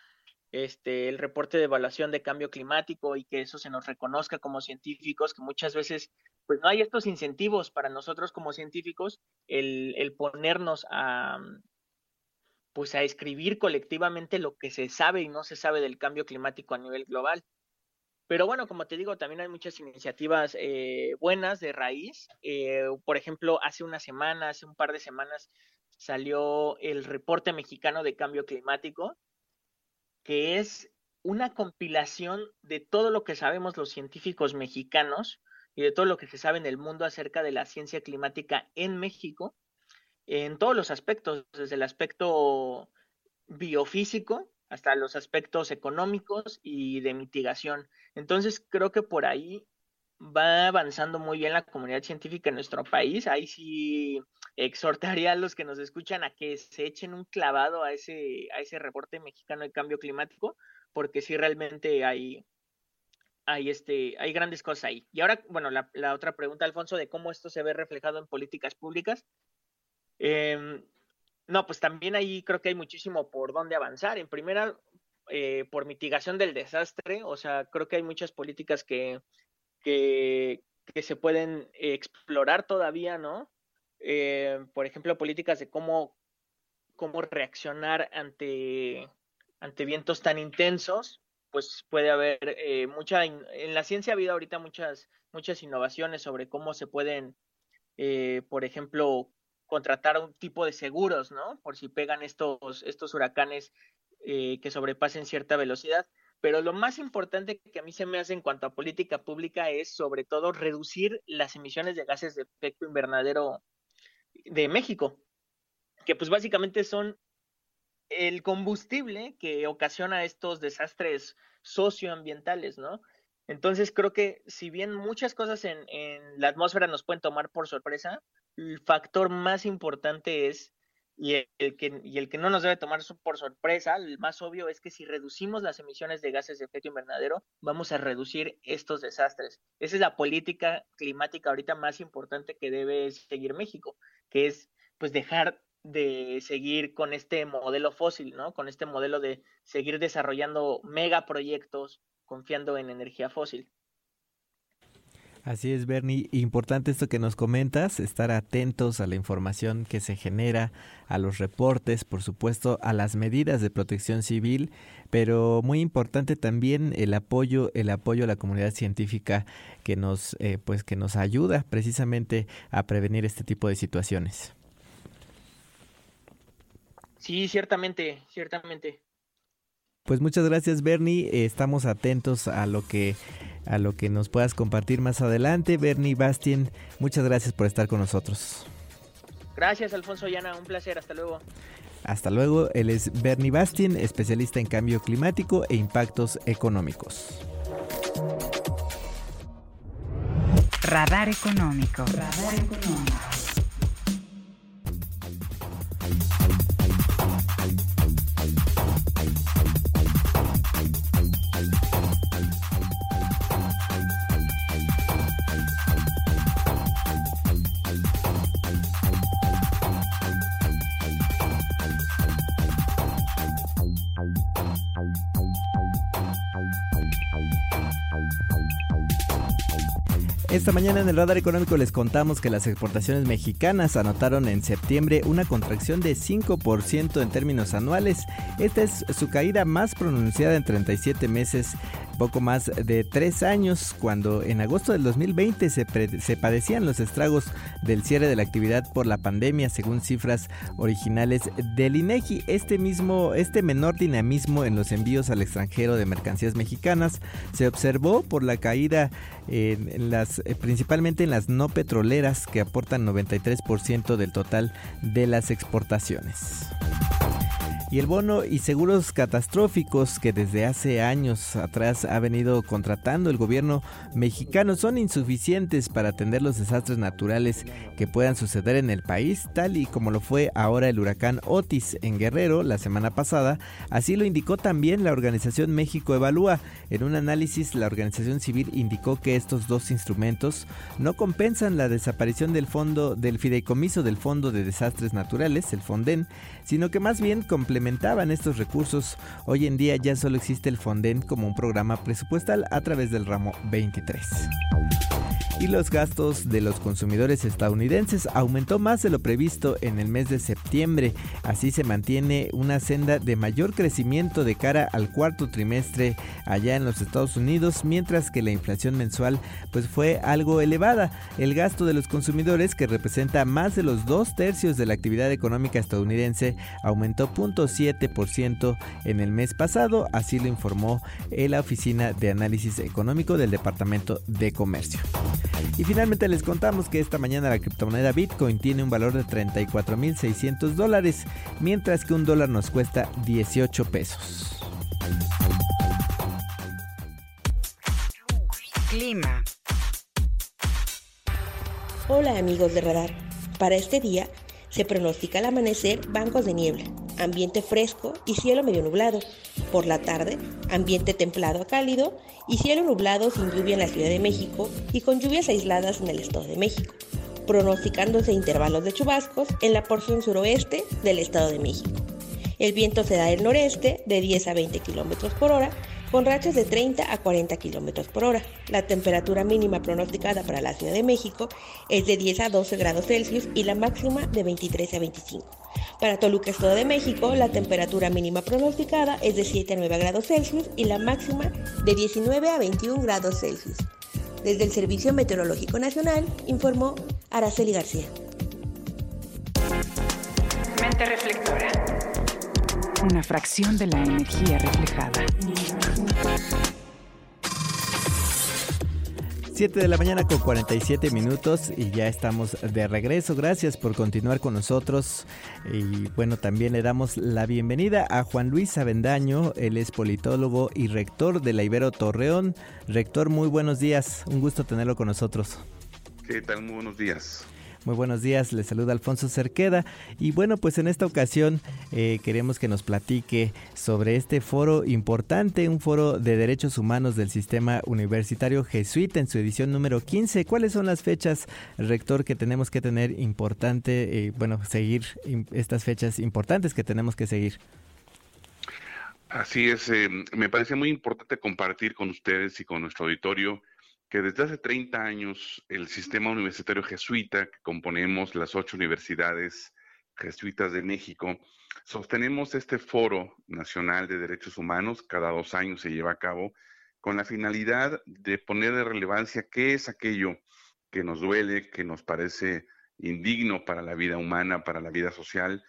Este, el reporte de evaluación de cambio climático y que eso se nos reconozca como científicos, que muchas veces pues no hay estos incentivos para nosotros como científicos el, el ponernos a pues a escribir colectivamente lo que se sabe y no se sabe del cambio climático a nivel global. Pero bueno, como te digo, también hay muchas iniciativas eh, buenas de raíz. Eh, por ejemplo, hace una semana, hace un par de semanas, salió el reporte mexicano de cambio climático, que es una compilación de todo lo que sabemos los científicos mexicanos y de todo lo que se sabe en el mundo acerca de la ciencia climática en México, en todos los aspectos, desde el aspecto biofísico, hasta los aspectos económicos y de mitigación. Entonces, creo que por ahí va avanzando muy bien la comunidad científica en nuestro país. Ahí sí exhortaría a los que nos escuchan a que se echen un clavado a ese, a ese reporte mexicano de cambio climático, porque sí realmente hay, hay, este, hay grandes cosas ahí. Y ahora, bueno, la, la otra pregunta, Alfonso, de cómo esto se ve reflejado en políticas públicas. Eh, no, pues también ahí creo que hay muchísimo por dónde avanzar. En primera, eh, por mitigación del desastre, o sea, creo que hay muchas políticas que, que, se pueden explorar todavía, ¿no? Eh, por ejemplo, políticas de cómo, cómo reaccionar ante, ante vientos tan intensos, pues puede haber eh, mucha, en la ciencia ha habido ahorita muchas, muchas innovaciones sobre cómo se pueden, por ejemplo, contratar un tipo de seguros, ¿no? Por si pegan estos, estos huracanes que sobrepasen cierta velocidad. Pero lo más importante que a mí se me hace en cuanto a política pública es sobre todo reducir las emisiones de gases de efecto invernadero de México, que pues básicamente son el combustible que ocasiona estos desastres socioambientales, ¿no? Entonces creo que si bien muchas cosas en, la atmósfera nos pueden tomar por sorpresa, el factor más importante es y el, que, y el que no nos debe tomar por sorpresa, el más obvio es que si reducimos las emisiones de gases de efecto invernadero, vamos a reducir estos desastres. Esa es la política climática ahorita más importante que debe seguir México, que es pues dejar de seguir con este modelo fósil, ¿no? Con este modelo de seguir desarrollando megaproyectos confiando en energía fósil. Así es, Bernie. Importante esto que nos comentas, estar atentos a la información que se genera, a los reportes, por supuesto, a las medidas de protección civil, pero muy importante también el apoyo, el apoyo a la comunidad científica que nos, eh, pues, que nos ayuda precisamente a prevenir este tipo de situaciones. Sí, ciertamente, ciertamente. Pues muchas gracias Bernie, estamos atentos a lo que a lo que nos puedas compartir más adelante. Bernie Bastien, muchas gracias por estar con nosotros. Gracias Alfonso Yana, un placer, hasta luego. Hasta luego, él es Bernie Bastien, especialista en cambio climático e impactos económicos. Radar económico. Radar económico. Esta mañana en el radar económico les contamos que las exportaciones mexicanas anotaron en septiembre una contracción de 5% en términos anuales. Esta es su caída más pronunciada en 37 meses poco más de tres años, cuando en agosto del 2020 se, se, padecían los estragos del cierre de la actividad por la pandemia, según cifras originales del INEGI. Este mismo, este menor dinamismo en los envíos al extranjero de mercancías mexicanas se observó por la caída en las, eh, principalmente en las no petroleras, que aportan 93% del total de las exportaciones y el bono y seguros catastróficos que desde hace años atrás ha venido contratando el gobierno mexicano son insuficientes para atender los desastres naturales que puedan suceder en el país, tal y como lo fue ahora el huracán Otis en Guerrero la semana pasada. Así lo indicó también la organización México Evalúa. En un análisis, la organización civil indicó que estos dos instrumentos no compensan la desaparición del fondo del fideicomiso del Fondo de Desastres Naturales, el Fonden, sino que más bien complementaban estos recursos. Hoy en día ya solo existe el Fonden como un programa presupuestal a través del ramo 23 y los gastos de los consumidores estadounidenses aumentó más de lo previsto en el mes de septiembre. Así se mantiene una senda de mayor crecimiento de cara al cuarto trimestre allá en los Estados Unidos, mientras que la inflación mensual pues fue algo elevada. El gasto de los consumidores, que representa más de los dos tercios de la actividad económica estadounidense, aumentó 0.7% en el mes pasado, así lo informó la Oficina de Análisis Económico del Departamento de Comercio. Y finalmente les contamos que esta mañana la criptomoneda Bitcoin tiene un valor de 34.600 dólares, mientras que un dólar nos cuesta 18 pesos. Clima. Hola amigos de Radar. Para este día se pronostica al amanecer bancos de niebla, ambiente fresco y cielo medio nublado. Por la tarde, ambiente templado a cálido y cielo nublado sin lluvia en la Ciudad de México y con lluvias aisladas en el Estado de México, pronosticándose intervalos de chubascos en la porción suroeste del Estado de México. El viento se da del noreste de 10 a 20 km por hora con rachas de 30 a 40 kilómetros por hora. La temperatura mínima pronosticada para la Ciudad de México es de 10 a 12 grados Celsius y la máxima de 23 a 25. Para Toluca, Estado de México, la temperatura mínima pronosticada es de 7 a 9 grados Celsius y la máxima de 19 a 21 grados Celsius. Desde el Servicio Meteorológico Nacional, informó Araceli García. Mente reflectora. Una fracción de la energía reflejada. 7 de la mañana con 47 minutos y ya estamos de regreso. Gracias por continuar con nosotros. Y bueno, también le damos la bienvenida a Juan Luis Avendaño. Él es politólogo y rector de la Ibero Torreón. Rector, muy buenos días. Un gusto tenerlo con nosotros. ¿Qué tal? Muy buenos días. Muy buenos días, les saluda Alfonso Cerqueda y bueno, pues en esta ocasión eh, queremos que nos platique sobre este foro importante, un foro de derechos humanos del sistema universitario jesuita en su edición número 15. ¿Cuáles son las fechas, rector, que tenemos que tener importante, eh, bueno, seguir estas fechas importantes que tenemos que seguir? Así es, eh, me parece muy importante compartir con ustedes y con nuestro auditorio que desde hace 30 años el sistema universitario jesuita, que componemos las ocho universidades jesuitas de México, sostenemos este foro nacional de derechos humanos, cada dos años se lleva a cabo, con la finalidad de poner de relevancia qué es aquello que nos duele, que nos parece indigno para la vida humana, para la vida social,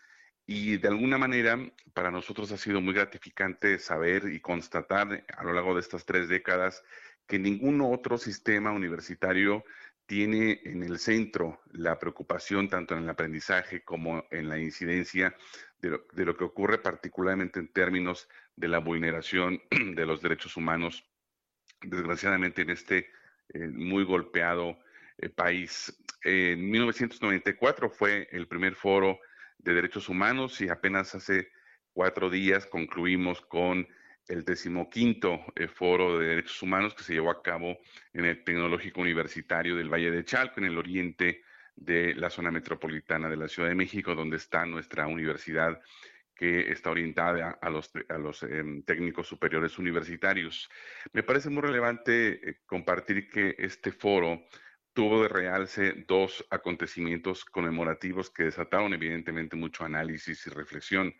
y de alguna manera para nosotros ha sido muy gratificante saber y constatar a lo largo de estas tres décadas que ningún otro sistema universitario tiene en el centro la preocupación tanto en el aprendizaje como en la incidencia de lo, que ocurre particularmente en términos de la vulneración [CLEARS THROAT] de los derechos humanos, desgraciadamente en este eh, muy golpeado eh, país. En 1994 fue el primer foro de derechos humanos y apenas hace cuatro días concluimos con el decimoquinto eh, Foro de Derechos Humanos que se llevó a cabo en el Tecnológico Universitario del Valle de Chalco, en el oriente de la zona metropolitana de la Ciudad de México, donde está nuestra universidad que está orientada a los, em, técnicos superiores universitarios. Me parece muy relevante eh, compartir que este foro tuvo de realce dos acontecimientos conmemorativos que desataron evidentemente mucho análisis y reflexión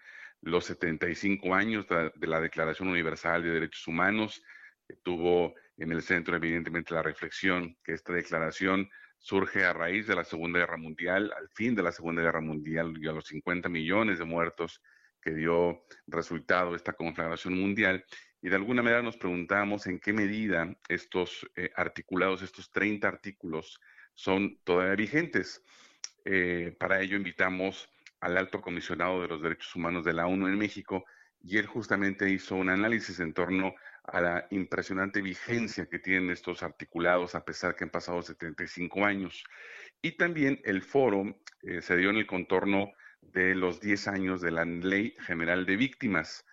los 75 años de la Declaración Universal de Derechos Humanos, que tuvo en el centro evidentemente la reflexión que esta declaración surge a raíz de la Segunda Guerra Mundial, al fin de la Segunda Guerra Mundial y a los 50 millones de muertos que dio resultado esta conflagración mundial. Y de alguna manera nos preguntamos en qué medida estos eh, articulados, estos 30 artículos, son todavía vigentes. Eh, para ello invitamos al alto comisionado de los derechos humanos de la ONU en México y él justamente hizo un análisis en torno a la impresionante vigencia que tienen estos articulados a pesar que han pasado 75 años. Y también el foro eh, se dio en el contorno de los 10 años de la Ley General de Víctimas.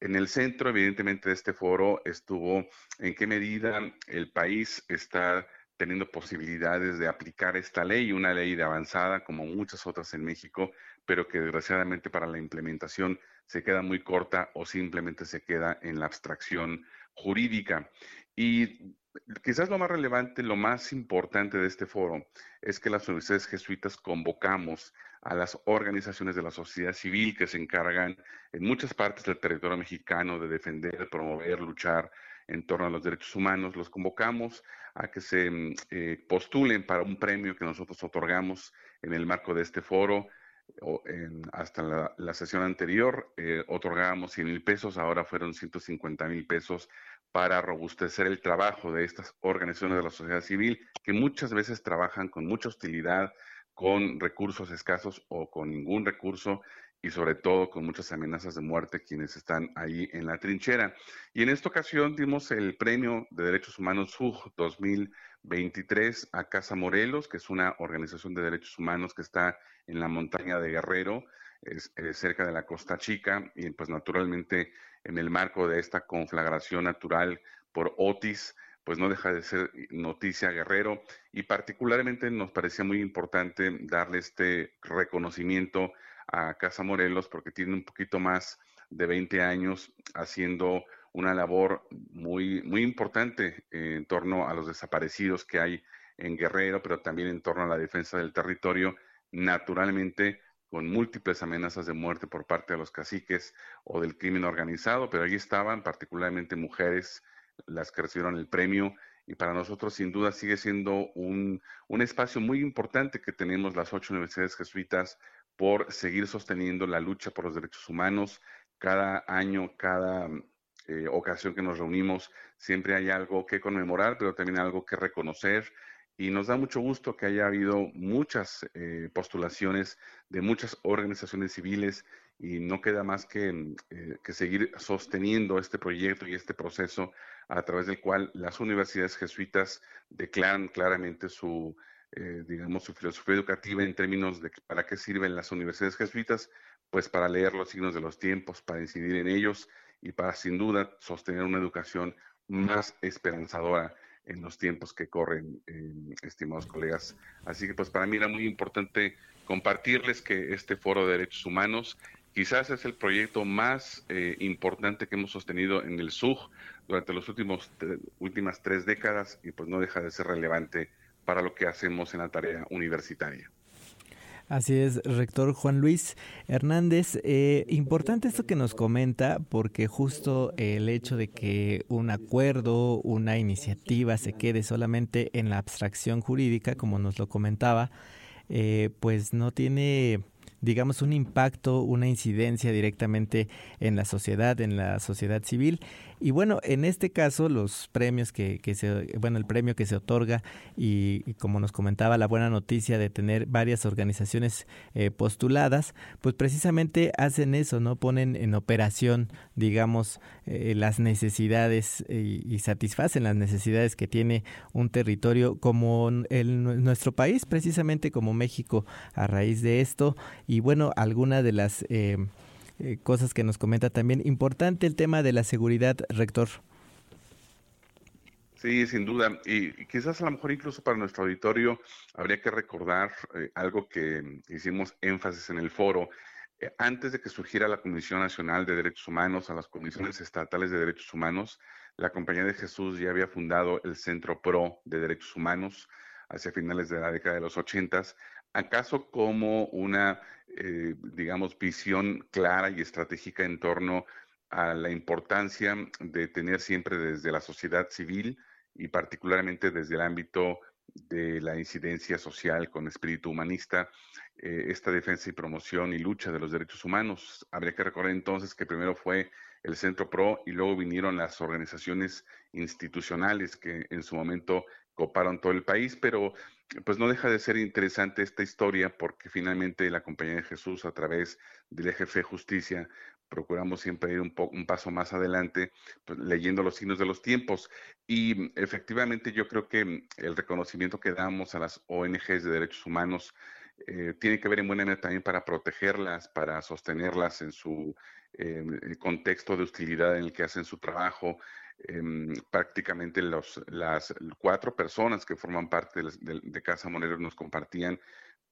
En el centro, evidentemente, de este foro estuvo en qué medida el país está teniendo posibilidades de aplicar esta ley, una ley de avanzada como muchas otras en México, pero que desgraciadamente para la implementación se queda muy corta o simplemente se queda en la abstracción jurídica. Y quizás lo más relevante, lo más importante de este foro es que las universidades jesuitas convocamos a las organizaciones de la sociedad civil que se encargan en muchas partes del territorio mexicano de defender, promover, luchar en torno a los derechos humanos. Los convocamos a que se mm, eh, postulen para un premio que nosotros otorgamos en el marco de este foro. hasta la, sesión anterior eh, otorgábamos 100 mil pesos, ahora fueron 150 mil pesos para robustecer el trabajo de estas organizaciones de la sociedad civil que muchas veces trabajan con mucha hostilidad, con recursos escasos o con ningún recurso y sobre todo con muchas amenazas de muerte quienes están ahí en la trinchera. Y en esta ocasión dimos el Premio de Derechos Humanos SUG 2023 a Casa Morelos, que es una organización de derechos humanos que está en la montaña de Guerrero, es, cerca de la Costa Chica, y pues naturalmente en el marco de esta conflagración natural por Otis, pues no deja de ser noticia Guerrero y particularmente nos parecía muy importante darle este reconocimiento a Casa Morelos porque tiene un poquito más de 20 años haciendo una labor muy, muy importante en torno a los desaparecidos que hay en Guerrero, pero también en torno a la defensa del territorio, naturalmente con múltiples amenazas de muerte por parte de los caciques o del crimen organizado, pero ahí estaban particularmente mujeres las que recibieron el premio y para nosotros sin duda sigue siendo un, un espacio muy importante que tenemos las ocho universidades jesuitas por seguir sosteniendo la lucha por los derechos humanos. Cada año, cada eh, ocasión que nos reunimos, siempre hay algo que conmemorar, pero también algo que reconocer. Y nos da mucho gusto que haya habido muchas eh, postulaciones de muchas organizaciones civiles y no queda más que, eh, que, seguir sosteniendo este proyecto y este proceso a través del cual las universidades jesuitas declaran claramente su, eh, digamos, su filosofía educativa en términos de para qué sirven las universidades jesuitas, pues para leer los signos de los tiempos, para incidir en ellos y para sin duda sostener una educación más esperanzadora en los tiempos que corren, eh, estimados colegas. Así que pues para mí era muy importante compartirles que este foro de derechos humanos quizás es el proyecto más eh, importante que hemos sostenido en el SUG durante las últimas tres décadas y pues no deja de ser relevante para lo que hacemos en la tarea universitaria. Así es, rector Juan Luis Hernández. Eh, importante esto que nos comenta, porque justo el hecho de que un acuerdo, una iniciativa se quede solamente en la abstracción jurídica, como nos lo comentaba, eh, pues no tiene digamos, un impacto, una incidencia directamente en la sociedad, en la sociedad civil. Y bueno, en este caso, los premios que, que se, bueno, el premio que se otorga y, como nos comentaba, la buena noticia de tener varias organizaciones eh, postuladas, pues precisamente hacen eso, ¿no? Ponen en operación, digamos, eh, las necesidades y, satisfacen las necesidades que tiene un territorio como el, nuestro país, precisamente como México, a raíz de esto. Y bueno, alguna de las... Eh, cosas que nos comenta también. Importante el tema de la seguridad, rector. Sí, sin duda. Y quizás a lo mejor incluso para nuestro auditorio habría que recordar eh, algo que hicimos énfasis en el foro. Eh, antes de que surgiera la Comisión Nacional de Derechos Humanos, a las comisiones estatales de derechos humanos, la Compañía de Jesús ya había fundado el Centro PRO de Derechos Humanos hacia finales de la década de los ochentas, acaso como una eh, digamos, visión clara y estratégica en torno a la importancia de tener siempre desde la sociedad civil y particularmente desde el ámbito de la incidencia social con espíritu humanista, eh, esta defensa y promoción y lucha de los derechos humanos. Habría que recordar entonces que primero fue el Centro PRO y luego vinieron las organizaciones institucionales que en su momento coparon todo el país, pero pues no deja de ser interesante esta historia porque finalmente la Compañía de Jesús a través del EGF Justicia procuramos siempre ir un, un paso más adelante pues, leyendo los signos de los tiempos. Y efectivamente yo creo que el reconocimiento que damos a las ONGs de derechos humanos eh, tiene que ver en buena medida también para protegerlas, para sostenerlas en su contexto de hostilidad en el que hacen su trabajo, Em, prácticamente los, las cuatro personas que forman parte de, Casa Monero nos compartían,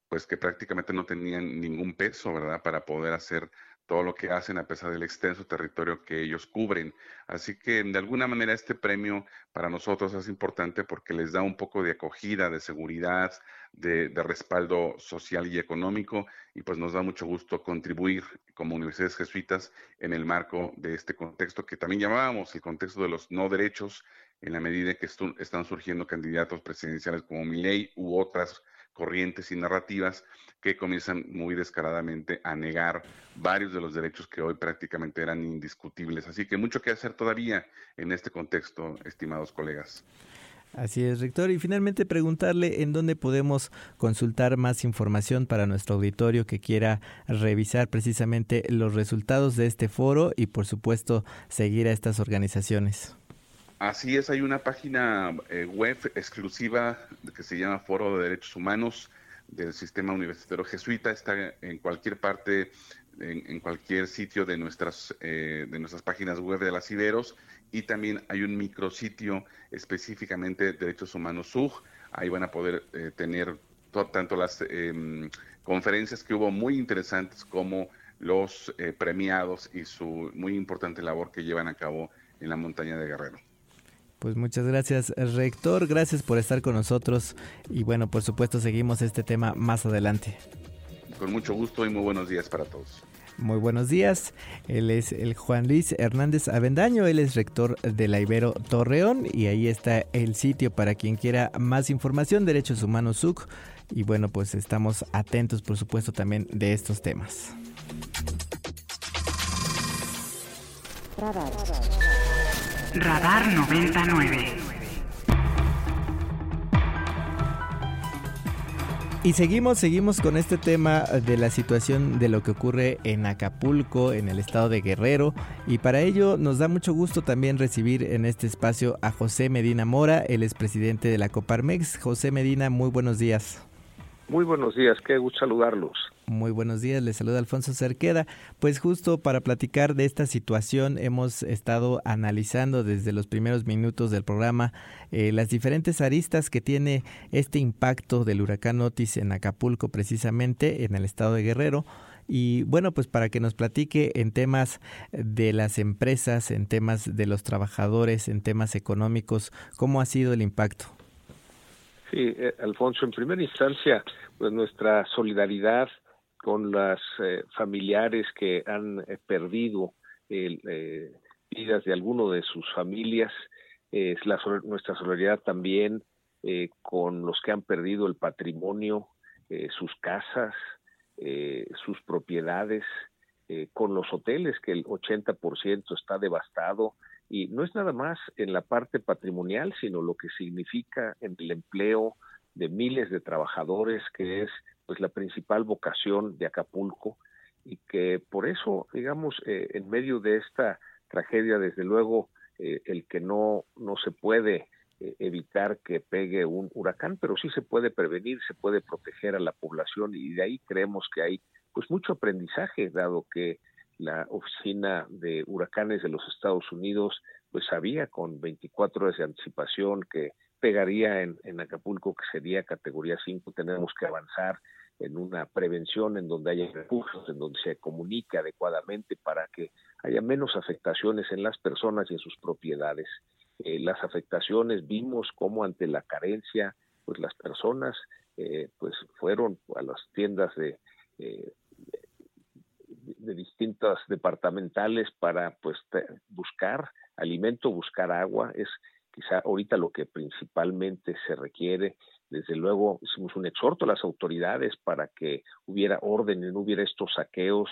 pues que prácticamente no tenían ningún peso, ¿verdad?, para poder hacer todo lo que hacen a pesar del extenso territorio que ellos cubren. Así que de alguna manera este premio para nosotros es importante porque les da un poco de acogida, de seguridad, de, respaldo social y económico y pues nos da mucho gusto contribuir como universidades jesuitas en el marco de este contexto que también llamábamos el contexto de los no derechos en la medida que están surgiendo candidatos presidenciales como Milei u otras corrientes y narrativas que comienzan muy descaradamente a negar varios de los derechos que hoy prácticamente eran indiscutibles. Así que mucho que hacer todavía en este contexto, estimados colegas. Así es, rector. Y finalmente preguntarle en dónde podemos consultar más información para nuestro auditorio que quiera revisar precisamente los resultados de este foro y por supuesto seguir a estas organizaciones. Así es, hay una página eh, web exclusiva que se llama Foro de Derechos Humanos del Sistema Universitario Jesuita. Está en cualquier parte, en, cualquier sitio de nuestras, eh, de nuestras páginas web de las Iberos. Y también hay un micrositio específicamente de Derechos Humanos SUG. Ahí van a poder eh, tener tanto las em, conferencias que hubo muy interesantes como los premiados y su muy importante labor que llevan a cabo en la montaña de Guerrero. Pues muchas gracias, rector. Gracias por estar con nosotros. Y bueno, por supuesto, seguimos este tema más adelante. Con mucho gusto y muy buenos días para todos. Muy buenos días. Él es el Juan Luis Hernández Avendaño. Él es rector de la Ibero Torreón. Y ahí está el sitio para quien quiera más información, Derechos Humanos SUC. Y bueno, pues estamos atentos, por supuesto, también de estos temas. Radar. Radar 99. Y seguimos, seguimos con este tema de la situación de lo que ocurre en Acapulco, en el estado de Guerrero. Y para ello nos da mucho gusto también recibir en este espacio a José Medina Mora, el expresidente de la Coparmex. José Medina, muy buenos días. Muy buenos días, qué gusto saludarlos. Muy buenos días, les saluda Alfonso Cerqueda. Pues justo para platicar de esta situación hemos estado analizando desde los primeros minutos del programa eh, las diferentes aristas que tiene este impacto del huracán Otis en Acapulco precisamente, en el estado de Guerrero. Y bueno, pues para que nos platique en temas de las empresas, en temas de los trabajadores, en temas económicos, ¿cómo ha sido el impacto? Sí, eh, Alfonso, en primera instancia, pues nuestra solidaridad con las eh, familiares que han eh, perdido eh, vidas de alguno de sus familias, la, nuestra solidaridad también con los que han perdido el patrimonio, sus casas, sus propiedades, con los hoteles, que el 80% está devastado, y no es nada más en la parte patrimonial, sino lo que significa en el empleo de miles de trabajadores, que es pues la principal vocación de Acapulco y que por eso, digamos, eh, en medio de esta tragedia, desde luego, eh, el que no, no se puede eh, evitar que pegue un huracán, pero sí se puede prevenir, se puede proteger a la población y de ahí creemos que hay pues mucho aprendizaje, dado que la oficina de huracanes de los Estados Unidos pues sabía con 24 horas de anticipación que pegaría en, Acapulco, que sería categoría 5, tenemos que avanzar en una prevención en donde haya recursos, en donde se comunique adecuadamente para que haya menos afectaciones en las personas y en sus propiedades. Eh, las afectaciones vimos cómo ante la carencia, pues las personas eh, pues fueron a las tiendas de, eh, de distintas departamentales para pues buscar alimento, buscar agua. Es quizá ahorita lo que principalmente se requiere. Desde luego hicimos un exhorto a las autoridades para que hubiera orden y no hubiera estos saqueos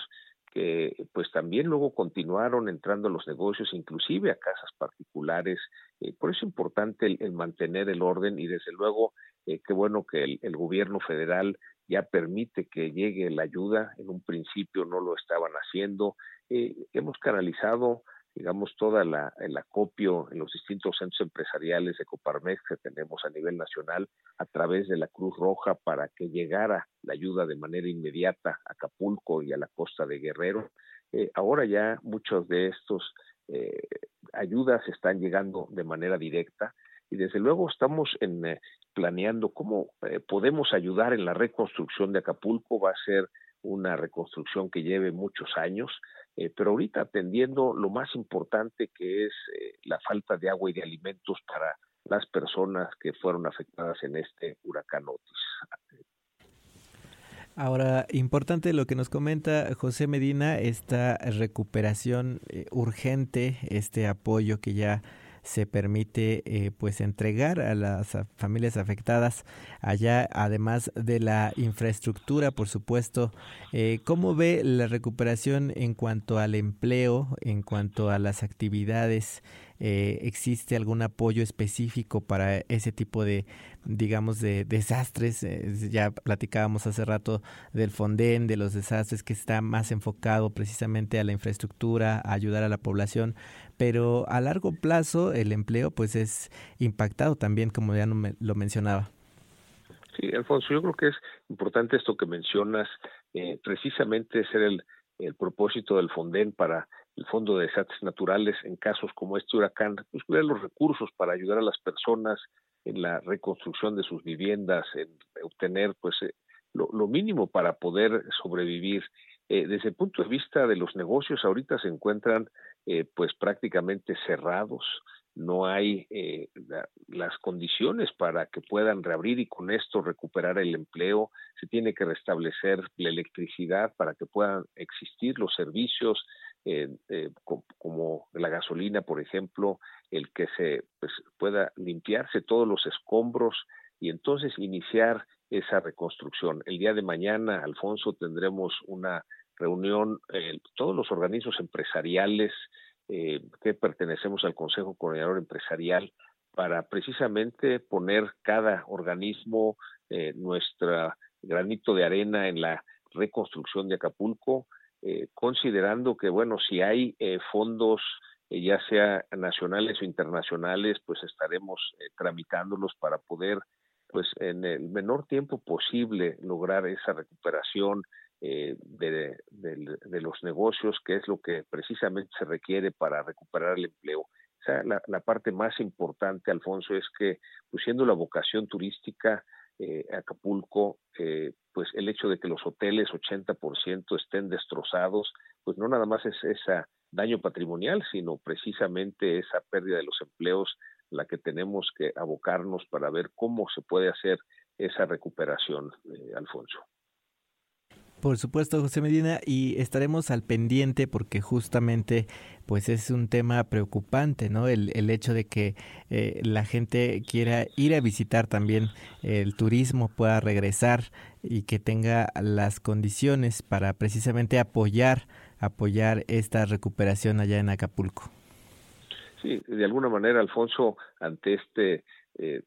que pues también luego continuaron entrando a los negocios, inclusive a casas particulares. Eh, por eso es importante el, mantener el orden y desde luego eh, qué bueno que el, gobierno federal ya permite que llegue la ayuda. En un principio no lo estaban haciendo. Eh, hemos canalizado digamos, toda la, el acopio en los distintos centros empresariales de Coparmex que tenemos a nivel nacional a través de la Cruz Roja para que llegara la ayuda de manera inmediata a Acapulco y a la costa de Guerrero. Eh, ahora ya muchos de estos eh, ayudas están llegando de manera directa y desde luego estamos en, eh, planeando cómo podemos ayudar en la reconstrucción de Acapulco. Va a ser una reconstrucción que lleve muchos años. Eh, pero ahorita atendiendo lo más importante que es eh, la falta de agua y de alimentos para las personas que fueron afectadas en este huracán Otis. Ahora, importante lo que nos comenta José Medina, esta recuperación eh, urgente, este apoyo que ya se permite eh, pues entregar a las familias afectadas allá además de la infraestructura por supuesto. Eh, cómo ve la recuperación en cuanto al empleo en cuanto a las actividades eh, existe algún apoyo específico para ese tipo de, digamos, de desastres. Eh, ya platicábamos hace rato del Fonden, de los desastres que está más enfocado precisamente a la infraestructura, a ayudar a la población, pero a largo plazo el empleo pues es impactado también, como ya lo mencionaba. Sí, Alfonso, yo creo que es importante esto que mencionas, eh, precisamente ser el, el propósito del Fonden para el Fondo de Desastres Naturales en casos como este huracán, pues los recursos para ayudar a las personas en la reconstrucción de sus viviendas, en obtener pues eh, lo, mínimo para poder sobrevivir. eh, desde el punto de vista de los negocios, ahorita se encuentran eh, pues prácticamente cerrados, no hay eh, las condiciones para que puedan reabrir y con esto recuperar el empleo, se tiene que restablecer la electricidad para que puedan existir los servicios como la gasolina, por ejemplo, el que se pues, pueda limpiarse todos los escombros y entonces iniciar esa reconstrucción. El día de mañana, Alfonso, tendremos una reunión, eh, todos los organismos empresariales eh, que pertenecemos al Consejo Coordinador Empresarial, para precisamente poner cada organismo eh, nuestra granito de arena en la reconstrucción de Acapulco, considerando que, bueno, si hay fondos ya sea nacionales o internacionales, pues estaremos tramitándolos para poder pues en el menor tiempo posible lograr esa recuperación eh, de, los negocios, que es lo que precisamente se requiere para recuperar el empleo. O sea, la, parte más importante, Alfonso, es que, pues siendo la vocación turística, eh, Acapulco, eh, pues el hecho de que los hoteles 80% estén destrozados, pues no nada más es ese daño patrimonial, sino precisamente esa pérdida de los empleos la que tenemos que abocarnos para ver cómo se puede hacer esa recuperación, eh, Alfonso. Por supuesto, José Medina, y estaremos al pendiente porque justamente pues es un tema preocupante, ¿no? El, el hecho de que eh, la gente quiera ir a visitar también el turismo, pueda regresar y que tenga las condiciones para precisamente apoyar, apoyar esta recuperación allá en Acapulco. Sí, de alguna manera, Alfonso, ante este eh,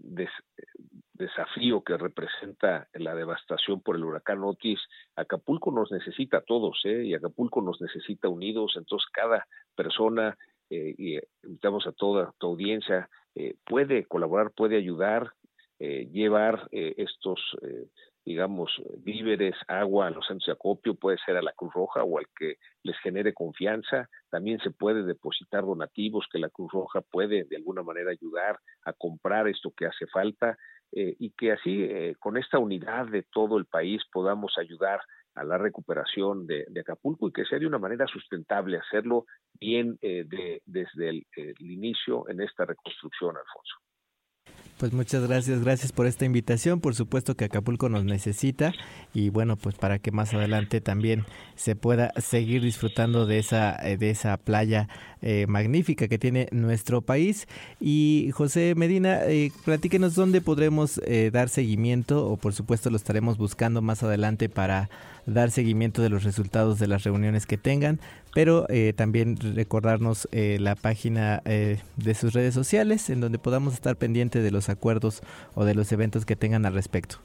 desafío que representa la devastación por el huracán Otis, Acapulco nos necesita a todos, ¿eh? y Acapulco nos necesita unidos, entonces cada persona, eh, y invitamos a toda tu audiencia, eh, puede colaborar, puede ayudar, llevar estos digamos, víveres, agua a los centros de acopio, puede ser a la Cruz Roja o al que les genere confianza. También se puede depositar donativos que la Cruz Roja puede de alguna manera ayudar a comprar esto que hace falta eh, y que así, eh, con esta unidad de todo el país, podamos ayudar a la recuperación de, Acapulco y que sea de una manera sustentable, hacerlo bien eh, desde el inicio en esta reconstrucción, Alfonso. Pues muchas gracias, gracias por esta invitación. Por supuesto que Acapulco nos necesita y bueno, pues para que más adelante también se pueda seguir disfrutando de esa eh, de esa playa eh, magnífica que tiene nuestro país. Y José Medina, eh, platíquenos dónde podremos eh, dar seguimiento o por supuesto lo estaremos buscando más adelante para dar seguimiento de los resultados de las reuniones que tengan, pero eh, también recordarnos eh, la página eh, de sus redes sociales en donde podamos estar pendientes de los acuerdos o de los eventos que tengan al respecto.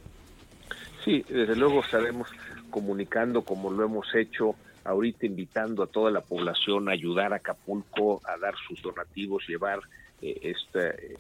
Sí, desde luego estaremos comunicando como lo hemos hecho ahorita invitando a toda la población a ayudar a Acapulco a dar sus donativos, llevar este,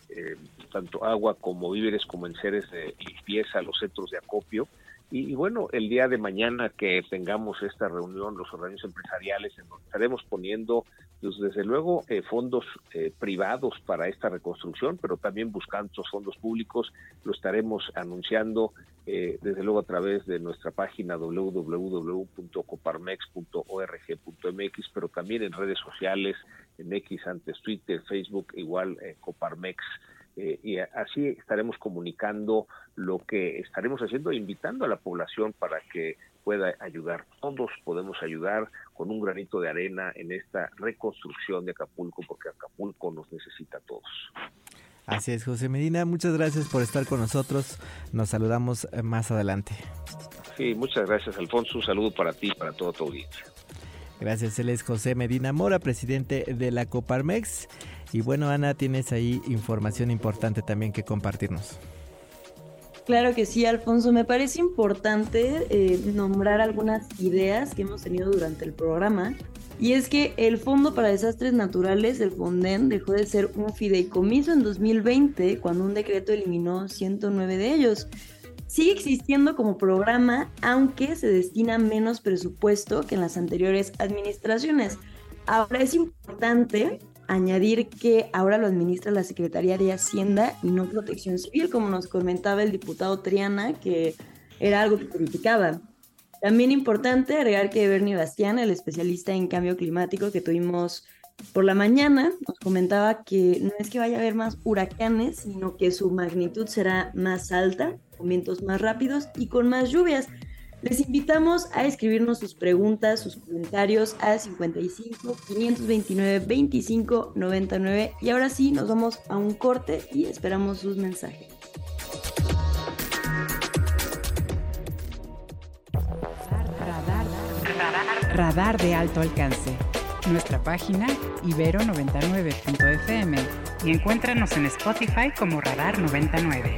tanto agua como víveres como enseres de limpieza a los centros de acopio y, bueno, el día de mañana que tengamos esta reunión, los organismos empresariales, en donde estaremos poniendo, pues, desde luego, eh, fondos eh, privados para esta reconstrucción, pero también buscando esos fondos públicos, lo estaremos anunciando, eh, desde luego, a través de nuestra página www.coparmex.org.mx, pero también en redes sociales, en X antes Twitter, Facebook, igual Coparmex. Eh, y así estaremos comunicando lo que estaremos haciendo, invitando a la población para que pueda ayudar. Todos podemos ayudar con un granito de arena en esta reconstrucción de Acapulco, porque Acapulco nos necesita a todos. Así es, José Medina, muchas gracias por estar con nosotros. Nos saludamos eh, más adelante. Sí, muchas gracias, Alfonso. Un saludo para ti y para toda tu audiencia. Gracias, él es José Medina Mora, presidente de la Coparmex. Y bueno, Ana, tienes ahí información importante también que compartirnos. Claro que sí, Alfonso. Me parece importante eh, nombrar algunas ideas que hemos tenido durante el programa. Y es que el Fondo para Desastres Naturales, el FONDEN, dejó de ser un fideicomiso en 2020 cuando un decreto eliminó 109 de ellos. Sigue existiendo como programa, aunque se destina menos presupuesto que en las anteriores administraciones. Ahora es importante añadir que ahora lo administra la Secretaría de Hacienda y no Protección Civil, como nos comentaba el diputado Triana, que era algo que criticaba. También importante agregar que Bernie Bastián, el especialista en cambio climático que tuvimos por la mañana, nos comentaba que no es que vaya a haber más huracanes, sino que su magnitud será más alta, con vientos más rápidos y con más lluvias. Les invitamos a escribirnos sus preguntas, sus comentarios a 55 529 25 99 y ahora sí nos vamos a un corte y esperamos sus mensajes. Radar, de alto alcance. Nuestra página ibero99.fm y encuéntranos en Spotify como Radar 99.